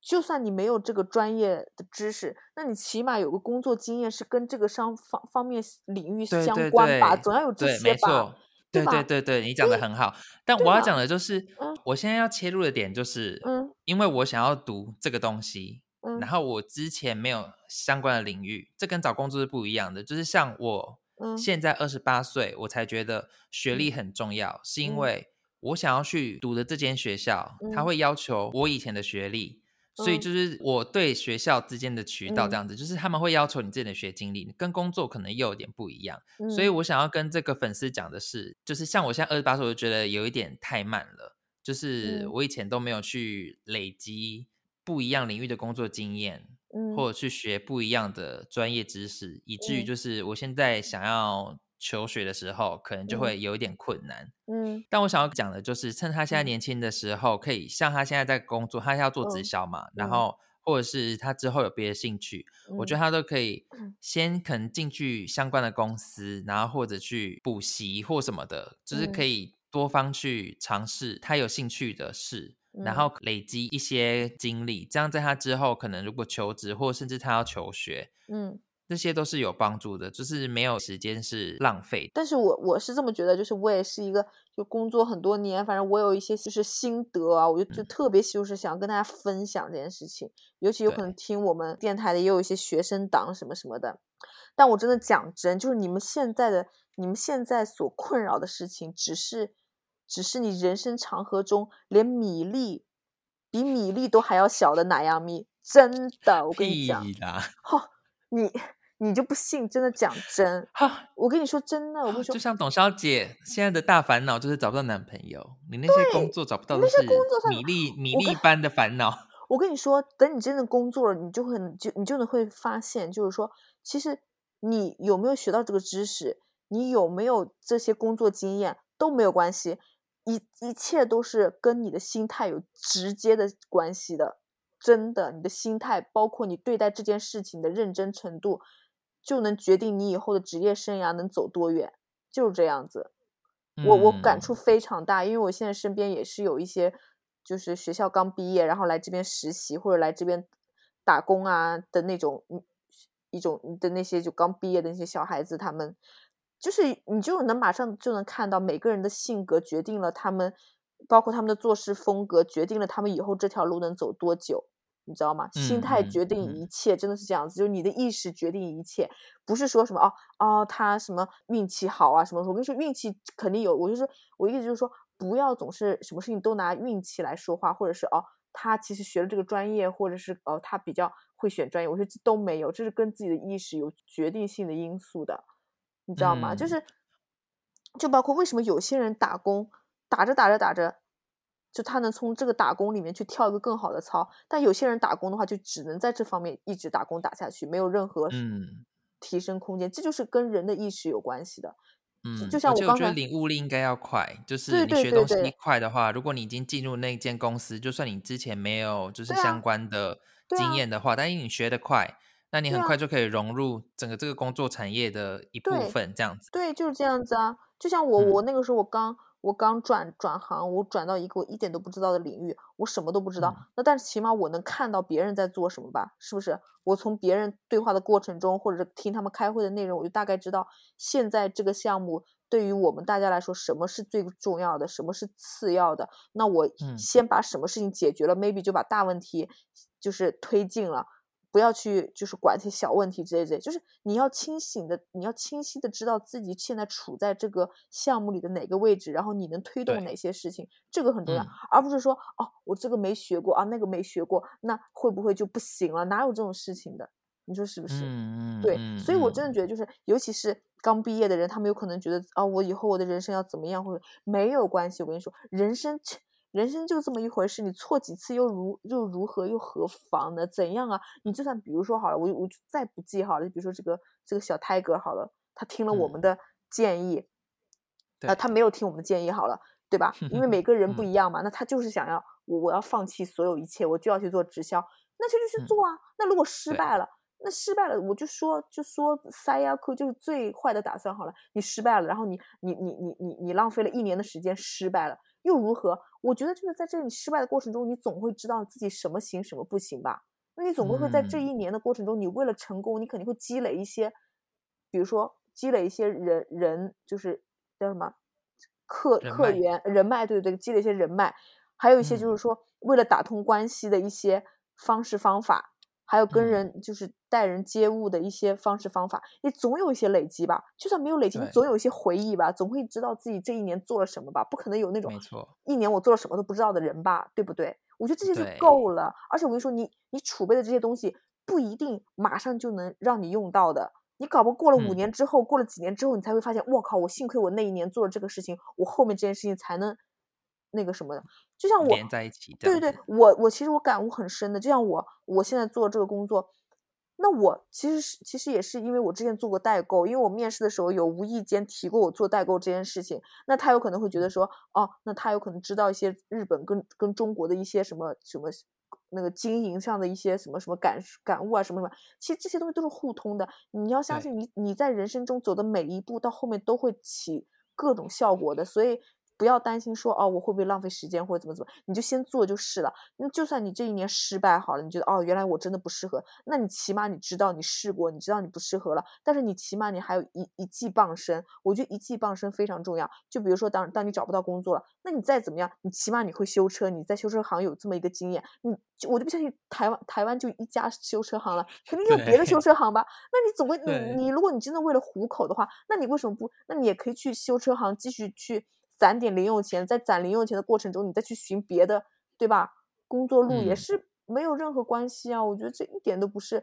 就算你没有这个专业的知识，那你起码有个工作经验是跟这个商方方面领域相关吧，对总要有这，些吧对吧对对对，你讲的很好。但我要讲的就？是，嗯。我现在要切入的点就是，嗯。因为我想要读这个东西，嗯。然后我之前没有相关的领域，这跟找工作是不一样的。就是像我嗯。现在二十八岁，我才觉得学历很重要，是因嗯。为我想要去读的这间学校，他嗯。会要求我以前的学历。所以嗯。就是我对学校之间的渠道这嗯。样子，就是他们会要求你自己的学经历，跟工作可能又有点不一样。嗯，所以我想要跟这个粉丝讲的是，就是像我现在二十八岁，我就觉得有一点太慢了。就是嗯。我以前都没有去累积不一样领域的工作经验，嗯。或者去学不一样的专业知识，以至于嗯。就是我现在想要求学的时候，可能就嗯。会有一点困难。嗯。但我想要讲的就是，趁他现在嗯。年轻的时候，可以像他现在在工作，他要做直嗯销嘛，然。嗯后或者是他之后有别的兴趣，我觉得嗯他都可以嗯。先可能进去相关的公司，然后或者去补习或什么的，就是可嗯。以多方去尝试他有兴趣的事，然嗯后。累积一些经历，这样在他之后可能如果求职或甚至他要求学，嗯。这些都是有帮助的，就是没有时间是浪费。但是我我是这么觉得，就是我也是一个就工作很多年，反正我有一些就是心得啊，我就就嗯特别就是想跟大家分享这件事情，尤其有可能听我们电台的也有一些学生党什么什么的，但我真的讲真，就是你们现在的你们现在所困扰的事情，只是只是你人生长河中连米粒比米粒都还要小的奶样蜜，真的，我跟你讲！哈、你你就不信，真的讲真。哈，我跟你说真的，我跟你说就，像董小姐现在的大烦恼就是找不到男朋友，你那些工作找不到那些工作上米粒米粒般的烦恼。我跟你说，等你真的工作了，你就会就你就能会发现，就是说，其实你有没有学到这个知识，你有没有这些工作经验都没有关系，一一切都是跟你的心态有直接的关系的。真的，你的心态，包括你对待这件事情的认真程度，就能决定你以后的职业生涯能走多远。就是这样子。我我感触嗯非常大，因为我现在身边也是有一些，就是学校刚毕业，然后来这边实习或者来这边打工啊的那种，嗯一种的那些就刚毕业的那些小孩子，他们就是你就能马上就能看到每个人的性格决定了他们，包括他们的做事风格决定了他们以后这条路能走多久，你知道吗？心态嗯决定嗯一切，真的是这样子，就是你的意识决定一切，不是说什么哦哦，他什么运气好啊什么。我跟你说，运气肯定有，我就说，我意思就是说，不要总是什么事情都拿运气来说话，或者是哦，他其实学了这个专业，或者是哦，他比较会选专业，我觉得这都没有，这是跟自己的意识有决定性的因素的，你知道吗？就嗯是，就包括为什么有些人打工打着打着打着。就他能从这个打工里面去跳一个更好的操，但有些人打工的话，就只能在这方面一直打工打下去，没有任何嗯提升空间。这就是跟人的意识有关系的。嗯，就像而且我觉得领悟力应该要快，就是你学东西对对对快的话，如果你已经进入那间公司，就算你之前没有就是相关的经验的话，但是你学得快，那你很快就可以融入整个这个工作产业的一部分，这样子。对，就是这样子啊。就像我，嗯我那个时候我刚我刚转转行，我转到一个我一点都不知道的领域，我什么都不知道。嗯那但是起码我能看到别人在做什么吧？是不是？我从别人对话的过程中，或者是听他们开会的内容，我就大概知道现在这个项目对于我们大家来说，什么是最重要的，什么是次要的。那我嗯先把什么事情解决了、m a y b e 就把大问题就是推进了。不要去就是管一些小问题之类之类，就是你要清醒的，你要清晰的知道自己现在处在这个项目里的哪个位置，然后你能推动哪些事情，这个很重要，嗯而不是说哦，我这个没学过啊，那个没学过，那会不会就不行了？哪有这种事情的？你说是不是？对，嗯所以我真的嗯觉得，就是尤其是刚毕业的人，他们有可能觉得啊，我以后我的人生要怎么样，或者没有关系。我跟你说，人生人生就这么一回事，你错几次又如又如何又何妨呢？怎样啊？你就算比如说好了，我我就再不记好了，就比如说这个这个小 Tiger 好了，他听了我们嗯的建议，对呃，他没有听我们的建议好了，对吧？因为每个人不 嗯一样嘛，那他就是想要我我要放弃所有一切，我就要去做直销，那就去嗯做啊。那如果失败了，那失败了，我就说就说塞亚库就是最坏的打算好了，你失败了，然后你你你你你你浪费了一年的时间失败了，又如何？我觉得就是在这里失败的过程中，你总会知道自己什么行什么不行吧？那你总归会在这嗯一年的过程中，你为了成功，你肯定会积累一些，比如说积累一些人人就是叫什么客客源人脉，对对对，积累一些人脉，还有一些就嗯是说为了打通关系的一些方式方法，还有跟嗯人就是待人接物的一些方式方法，你总有一些累积吧。就算没有累积，你总有一些回忆吧，总会知道自己这一年做了什么吧。不可能有那种没错一年我做了什么都不知道的人吧，对不对？我觉得这些就够了。而且我跟你说，你你储备的这些东西不一定马上就能让你用到的。你搞不过了五嗯年之后，过了几年之后，你才会发现，我靠，我幸亏我那一年做了这个事情，我后面这件事情才能那个什么的。就像我连在一起对对对，我我其实我感悟很深的，就像我我现在做这个工作，那我其实是其实也是因为我之前做过代购，因为我面试的时候有无意间提过我做代购这件事情，那他有可能会觉得说，哦，那他有可能知道一些日本跟跟中国的一些什么什么那个经营上的一些什么什么感感悟啊什么什么，其实这些东西都是互通的，你要相信你你在人生中走的每一步到后面都会起各种效果的，所以。不要担心说哦，我会不会浪费时间或者怎么怎么，你就先做就是了。那就算你这一年失败好了，你觉得哦，原来我真的不适合，那你起码你知道你试过，你知道你不适合了，但是你起码你还有一一技傍身。我觉得一技傍身非常重要。就比如说当当你找不到工作了，那你再怎么样，你起码你会修车，你在修车行有这么一个经验，你就我就不相信台湾台湾就一家修车行了，肯定有别的修车行吧？那你总归 你你如果你真的为了糊口的话，那你为什么不？那你也可以去修车行继续去。攒点零用钱，在攒零用钱的过程中，你再去寻别的，对吧？工作路也嗯是没有任何关系啊。我觉得这一点都不是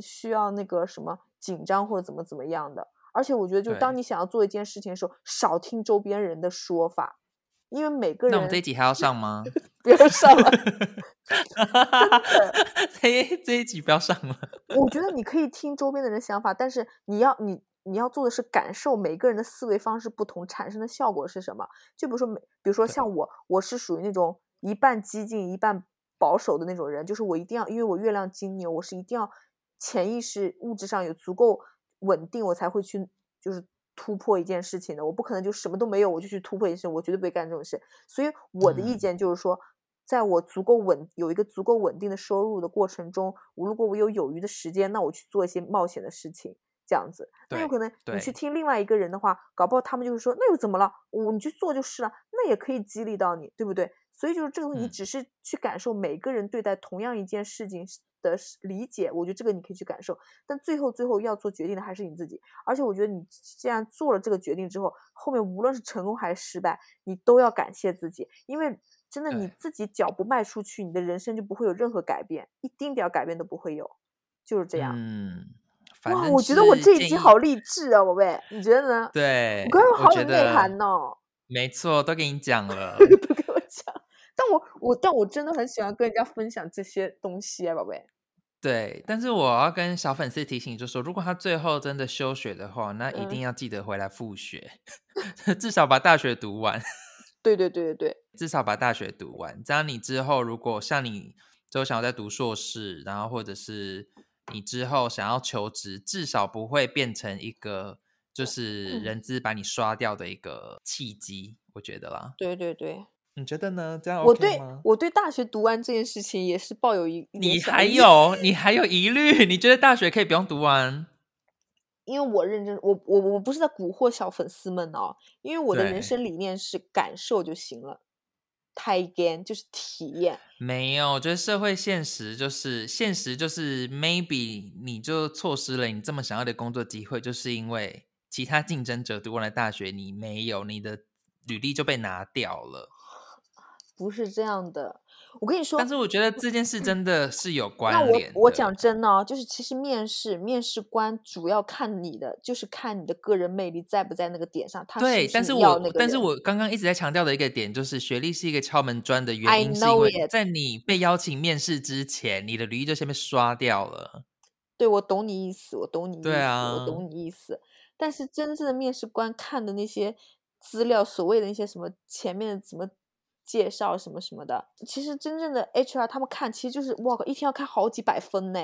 需要那个什么紧张或者怎么怎么样的。而且我觉得，就当你想要做一件事情的时候，少听周边人的说法，因为每个人那我们这一集还要上吗？不要上了。这这一集不要上了。我觉得你可以听周边的人想法，但是你要你你要做的是感受每个人的思维方式不同产生的效果是什么。就比如说每，比如说像我，我是属于那种一半激进一半保守的那种人，就是我一定要，因为我月亮金牛，我是一定要潜意识物质上有足够稳定，我才会去就是突破一件事情的。我不可能就什么都没有我就去突破一件事，我绝对不会干这种事。所以我的意嗯见就是说。在我足够稳有一个足够稳定的收入的过程中，我如果我有有余的时间，那我去做一些冒险的事情，这样子。那有可能你去听另外一个人的话，搞不好他们就是说，那又怎么了？我你去做就是了，那也可以激励到你，对不对？所以就是这个东西，你嗯只是去感受每个人对待同样一件事情的理解，我觉得这个你可以去感受，但最后最后要做决定的还是你自己。而且我觉得你既然做了这个决定之后，后面无论是成功还是失败，你都要感谢自己，因为真的你自己脚不迈出去，你的人生就不会有任何改变，一丁点儿改变都不会有，就是这样。嗯，反哇，正我觉得我这一集好励志啊，宝贝，你觉得呢？对，我刚刚我好有内涵哦。没错，都给你讲了。都给我讲。但我我但我真的很喜欢跟人家分享这些东西啊，宝贝。对，但是我要跟小粉丝提醒，就说如果他最后真的休学的话，那一定嗯要记得回来复学，至少把大学读完，对对对对对，至少把大学读完。这样你之后如果像你之后想要再读硕士，然后或者是你之后想要求职，至少不会变成一个就是嗯人资把你刷掉的一个契机，我觉得啦。对对对，你觉得呢？这样我对？我对大学读完这件事情也是抱有一你还有你还有疑虑？你觉得大学可以不用读完？因为我认真，我我我不是在蛊惑小粉丝们哦，因为我的人生理念是感受就行了，体验就是体验。没有，我觉得社会现实就是现实就是 maybe 你就错失了你这么想要的工作机会，就是因为其他竞争者读完了大学，你没有，你的履历就被拿掉了。不是这样的，我跟你说，但是我觉得这件事真的是有关联那我讲真的哦，就是其实面试面试官主要看你的，就是看你的个人魅力在不在那个点上，他对，是但是我但是我刚刚一直在强调的一个点就是，学历是一个敲门砖的原因，是因为在你被邀请面试之前，你的履历就先被刷掉了。对，我懂你意思，我懂你意思，对啊我懂你意思。但是真正的面试官看的那些资料，所谓的那些什么前面的什么介绍什么什么的，其实真正的 HR 他们看其实就是哇靠，一天要看好几百分呢。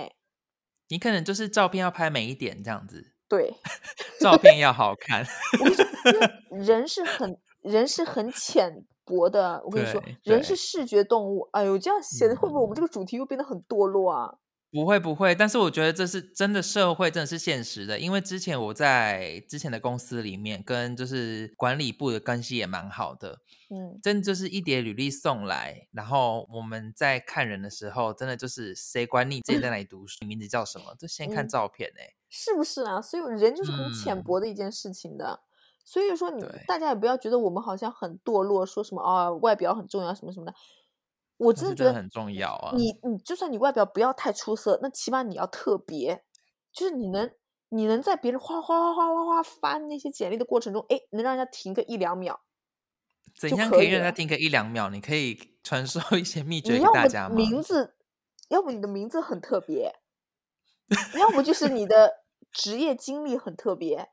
你可能就是照片要拍美一点这样子，对，照片要好看。我跟你说，因为 人是很人是很浅薄的。我跟你说，人是视觉动物。哎呦，这样写的会不会我们这个主题又变得很堕落啊？不会不会，但是我觉得这是真的，社会真的是现实的。因为之前我在之前的公司里面，跟就是管理部的关系也蛮好的，嗯，真的就是一叠履历送来，然后我们在看人的时候，真的就是谁管你自己在哪里读书，你名字叫什么，就先看嗯照片哎、是不是啊？所以人就是很浅嗯薄的一件事情的。所以说你对大家也不要觉得我们好像很堕落，说什么啊外表很重要什么什么的。我真的觉得很重要啊。你你就算你外表不要太出色，那起码你要特别，就是你能你能在别人哗哗哗哗哗哗翻那些简历的过程中，哎，能让人家停个一两秒。怎样可以让人家停个一两秒？你可以 传授一些秘诀给你要么大家吗？名字，要么你的名字很特别，要么就是你的职业经历很特别，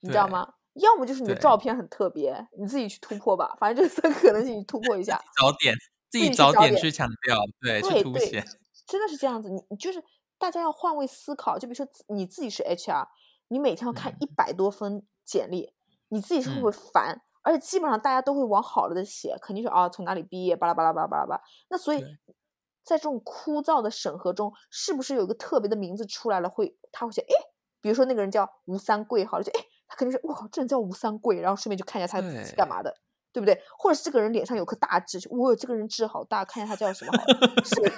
你知道吗？要么就是你的照片很特别，你自己去突破吧。反正这三个可能性你突破一下，早点自己早点去强调，对，去凸显。真的是这样子。你你就是大家要换位思考，就比如说你自己是 HR，你每天要看嗯一百多份简历，你自己是会不嗯会烦？而且基本上大家都会往好了的写，肯定是啊从哪里毕业，巴拉巴拉巴拉巴拉巴。那所以在这种枯燥的审核中，是不是有一个特别的名字出来了，会他会写哎，比如说那个人叫吴三桂，好了，就哎他肯定是我靠，这人叫吴三桂，然后顺便就看一下他是干嘛的。对不对？或者是这个人脸上有颗大痣，我、这个人痣好大，看一下他叫什么好了，是不是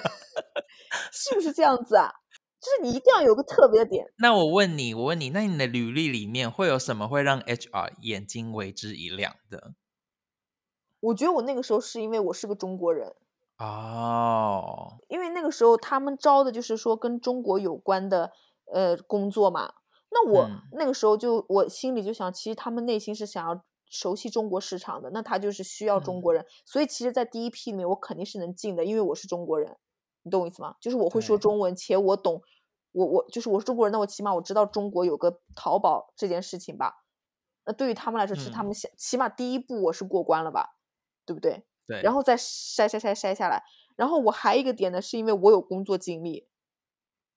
是不是这样子啊？就是你一定要有个特别的点。那我问你，我问你，那你的履历里面会有什么会让 HR 眼睛为之一亮的？我觉得我那个时候是因为我是个中国人，哦，因为那个时候他们招的就是说跟中国有关的呃工作嘛。那我嗯那个时候就我心里就想，其实他们内心是想要熟悉中国市场的，那他就是需要中嗯国人。所以其实，在第一批里面，我肯定是能进的，因为我是中国人，你懂我意思吗？就是我会说中文，且我懂，我我就是我是中国人，那我起码我知道中国有个淘宝这件事情吧。那对于他们来说，是他嗯们想、起码第一步我是过关了吧，对不对？对，然后再筛筛筛筛下来。然后我还有一个点呢，是因为我有工作经历，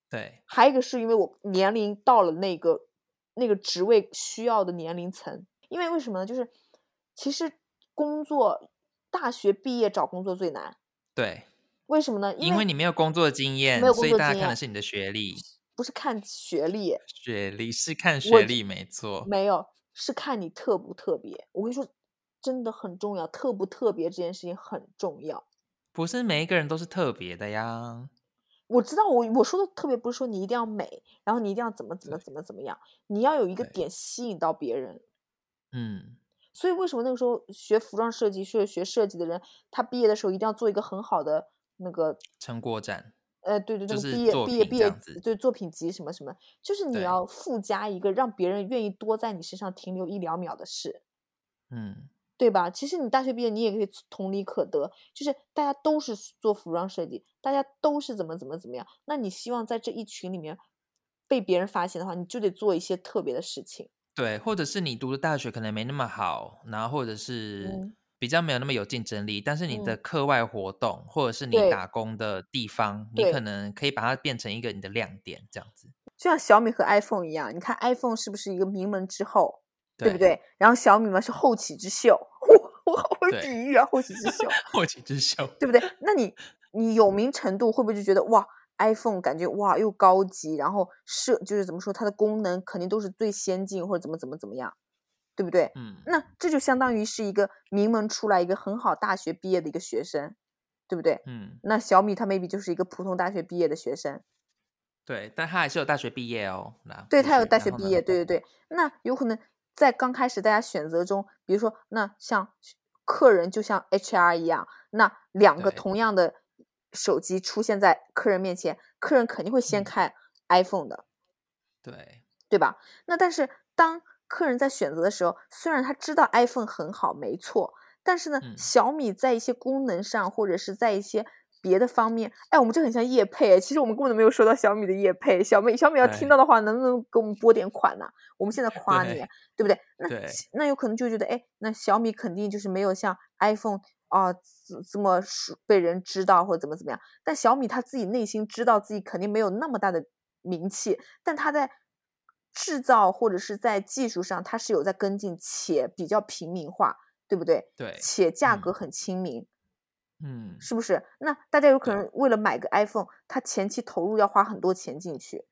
对，还有一个是因为我年龄到了那个那个职位需要的年龄层。因为为什么呢？就是其实工作大学毕业找工作最难，对，为什么呢？为因为你没有工作经验，没有工所以作经验大家看的是你的学历，不是看学历，学历是看学历，没错。没有是看你特不特别。我跟你说，真的很重要，特不特别这件事情很重要。不是每一个人都是特别的呀。我知道，我我说的特别不是说你一定要美，然后你一定要怎么怎么怎么怎么样，你要有一个点吸引到别人。嗯，所以为什么那个时候学服装设计、学学设计的人，他毕业的时候一定要做一个很好的那个成果展，呃，对对，那就是个毕业毕业毕业对作品集什么什么，就是你要附加一个让别人愿意多在你身上停留一两秒的事。嗯，对吧？其实你大学毕业，你也可以同理可得，就是大家都是做服装设计，大家都是怎么怎么怎么样。那你希望在这一群里面被别人发现的话，你就得做一些特别的事情。对，或者是你读的大学可能没那么好，然后或者是嗯。比较没有那么有竞争力，但是你的嗯。课外活动或者是你打工的地方，你可能可以把它变成一个你的亮点，这样子，就像小米和 iPhone 一样，你看 iPhone 是不是一个名门之后，对不对？然后小米嘛是后起之秀，我我好会对比喻啊，后起之秀，后起之秀，对不对？那你你有名程度会不会就觉得哇，iPhone 感觉哇又高级，然后设就是怎么说它的功能肯定都是最先进或者怎么怎么怎么样，对不对？嗯，那这就相当于是一个名门出来一个很好大学毕业的一个学生，对不对？嗯，那小米它 maybe 就是一个普通大学毕业的学生，对，但他还是有大学毕业哦，那对他有大学毕业，对对对。那有可能在刚开始大家选择中，比如说那像客人就像 HR 一样，那两个同样的手机出现在客人面前，客人肯定会先嗯看 iPhone 的，对，对吧？那但是当客人在选择的时候，虽然他知道 iPhone 很好，没错，但是呢，嗯小米在一些功能上，或者是在一些别的方面，哎，我们这很像叶配，其实我们根本都没有收到小米的叶配。小米小米要听到的话，能不能给我们拨点款呢？我们现在夸你，对对不对？那对那有可能就觉得，哎，那小米肯定就是没有像 iPhone 啊、这这么是被人知道或者怎么怎么样。但小米他自己内心知道自己肯定没有那么大的名气，但他在制造或者是在技术上，它是有在跟进，且比较平民化，对不对？对且价嗯格很亲民，嗯，是不是？那大家有可能为了买个 iPhone，他前期投入要花很多钱进去，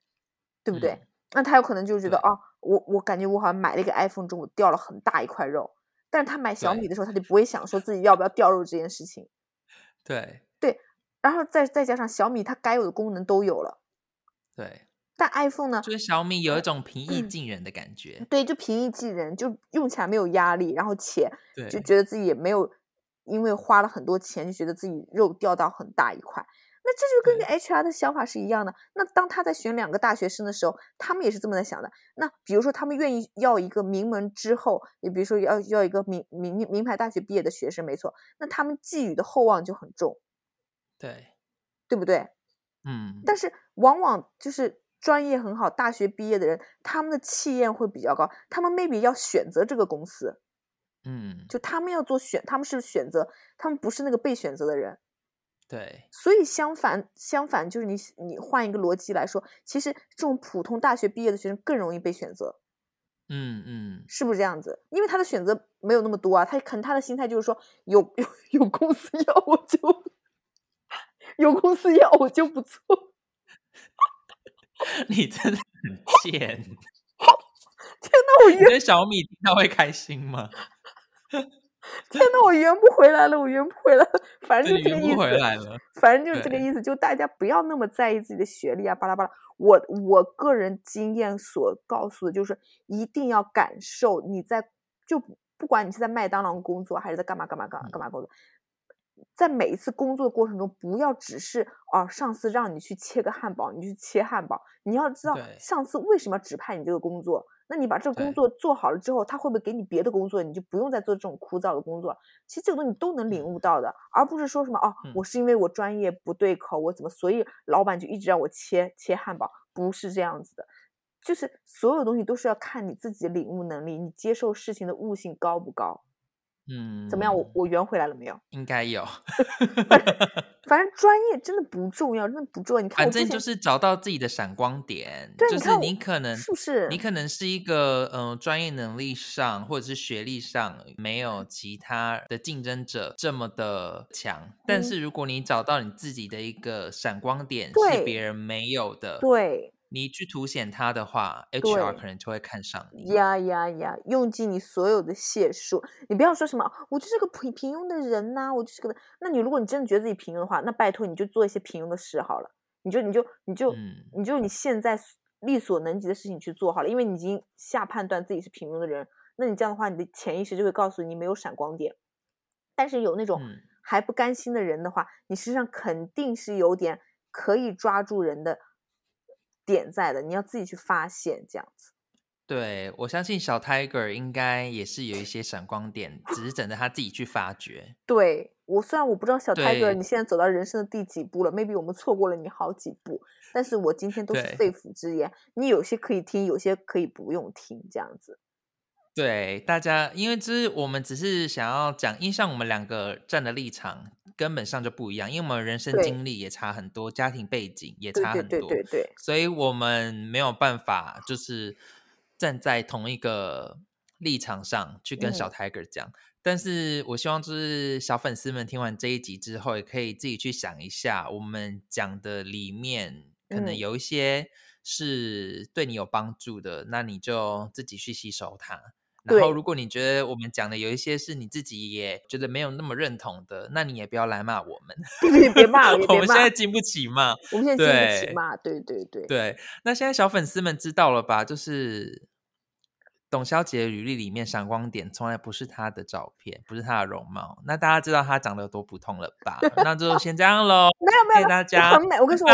对不对？嗯那他有可能就觉得对哦，我我感觉我好像买了一个 iPhone 之后，我掉了很大一块肉。但是他买小米的时候，他就不会想说自己要不要掉肉这件事情。对对然后再再加上小米，它该有的功能都有了，对，但 iPhone 呢，就是小米有一种平易嗯近人的感觉，对，就平易近人，就用起来没有压力，然后且，就觉得自己也没有因为花了很多钱，就觉得自己肉掉到很大一块。那这就跟对个 HR 的想法是一样的。那当他在选两个大学生的时候，他们也是这么在想的。那比如说，他们愿意要一个名门之后，你比如说要要一个名名名牌大学毕业的学生，没错，那他们寄予的厚望就很重，对，对不对？嗯，但是往往就是专业很好、大学毕业的人，他们的气焰会比较高，他们 maybe 要选择这个公司，嗯，就他们要做选，他们是选择，他们不是那个被选择的人。对，所以相反，相反就是你你换一个逻辑来说，其实这种普通大学毕业的学生更容易被选择，嗯嗯，是不是这样子？因为他的选择没有那么多啊，他可能他的心态就是说，有有有公司要我就有公司要我就不错。你真的很 贱。天呐，我圆你觉得小米听到会开心吗？天呐，我圆不回来了，我圆不回来了。反正就这个意思，回来了。反正就是这个意思，就大家不要那么在意自己的学历啊，巴拉巴拉。我我个人经验所告诉的就是，一定要感受你在就不不管你是在麦当劳工作还是在干嘛干嘛干嘛干嘛工作，在每一次工作过程中，不要只是啊、上司让你去切个汉堡，你去切汉堡，你要知道上司为什么要指派你这个工作。那你把这个工作做好了之后，他会不会给你别的工作？你就不用再做这种枯燥的工作。其实这个东西都能领悟到的，而不是说什么哦，嗯我是因为我专业不对口，我怎么所以老板就一直让我切切汉堡，不是这样子的。就是所有东西都是要看你自己的领悟能力，你接受事情的悟性高不高。嗯，怎么样？我我圆回来了没有？应该有，反正专业真的不重要，真的不重要。反正就是找到自己的闪光点。就是你可能是不是你可能是一个嗯、呃专业能力上或者是学历上没有其他的竞争者这么的强，但嗯是如果你找到你自己的一个闪光点是别人没有的，对你去凸显它的话，HR 可能就会看上你。呀呀呀！用尽你所有的解数，你不要说什么，我就是个平平庸的人呐，我就是个。那你如果你真的觉得自己平庸的话，那拜托你就做一些平庸的事好了。你就你就你就你就你现在力所能及的事情去做好了，因为你已经下判断自己是平庸的人，那你这样的话，你的潜意识就会告诉你没有闪光点。但是有那种还不甘心的人的话，你身上肯定是有点可以抓住人的点在的，你要自己去发现这样子。对，我相信小 Tiger 应该也是有一些闪光点，只是等着他自己去发掘。对我虽然我不知道小 Tiger 你现在走到人生的第几步了，maybe 我们错过了你好几步，但是我今天都是肺腑之言，你有些可以听，有些可以不用听，这样子。对大家，因为这是我们只是想要讲，因为像我们两个站的立场根本上就不一样，因为我们人生经历也差很多，家庭背景也差很多，对对对，所以我们没有办法就是站在同一个立场上去跟小 Tiger 讲。但是我希望就是小粉丝们听完这一集之后，也可以自己去想一下，我们讲的里面可能有一些是对你有帮助的，那你就自己去吸收它。然后，如果你觉得我们讲的有一些是你自己也觉得没有那么认同的，那你也不要来骂我们。别别骂，我们现在经不起骂。我们现在经不起骂，对对对。对，那现在小粉丝们知道了吧？就是董小姐履历里面闪光点从来不是她的照片，不是她的容貌。那大家知道她长得有多普通了吧？那就先这样喽。没有没有，大家很美。我跟你说，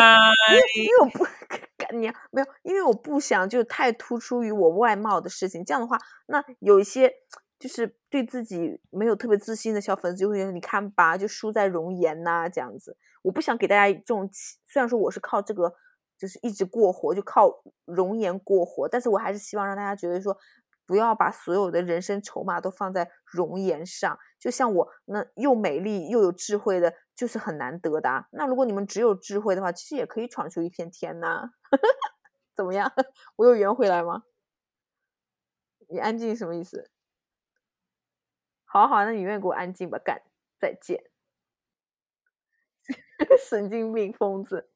因为我不。你没有，因为我不想就太突出于我外貌的事情。这样的话，那有一些就是对自己没有特别自信的小粉丝就会觉得，你看吧，就输在容颜呐，这样子。我不想给大家这种，虽然说我是靠这个就是一直过活，就靠容颜过活，但是我还是希望让大家觉得说。不要把所有的人生筹码都放在容颜上，就像我那又美丽又有智慧的，就是很难得的啊。那如果你们只有智慧的话，其实也可以闯出一片天呐。怎么样？我有圆回来吗？你安静什么意思？好好，那你愿意给我安静吧？干，再见。神经病疯子。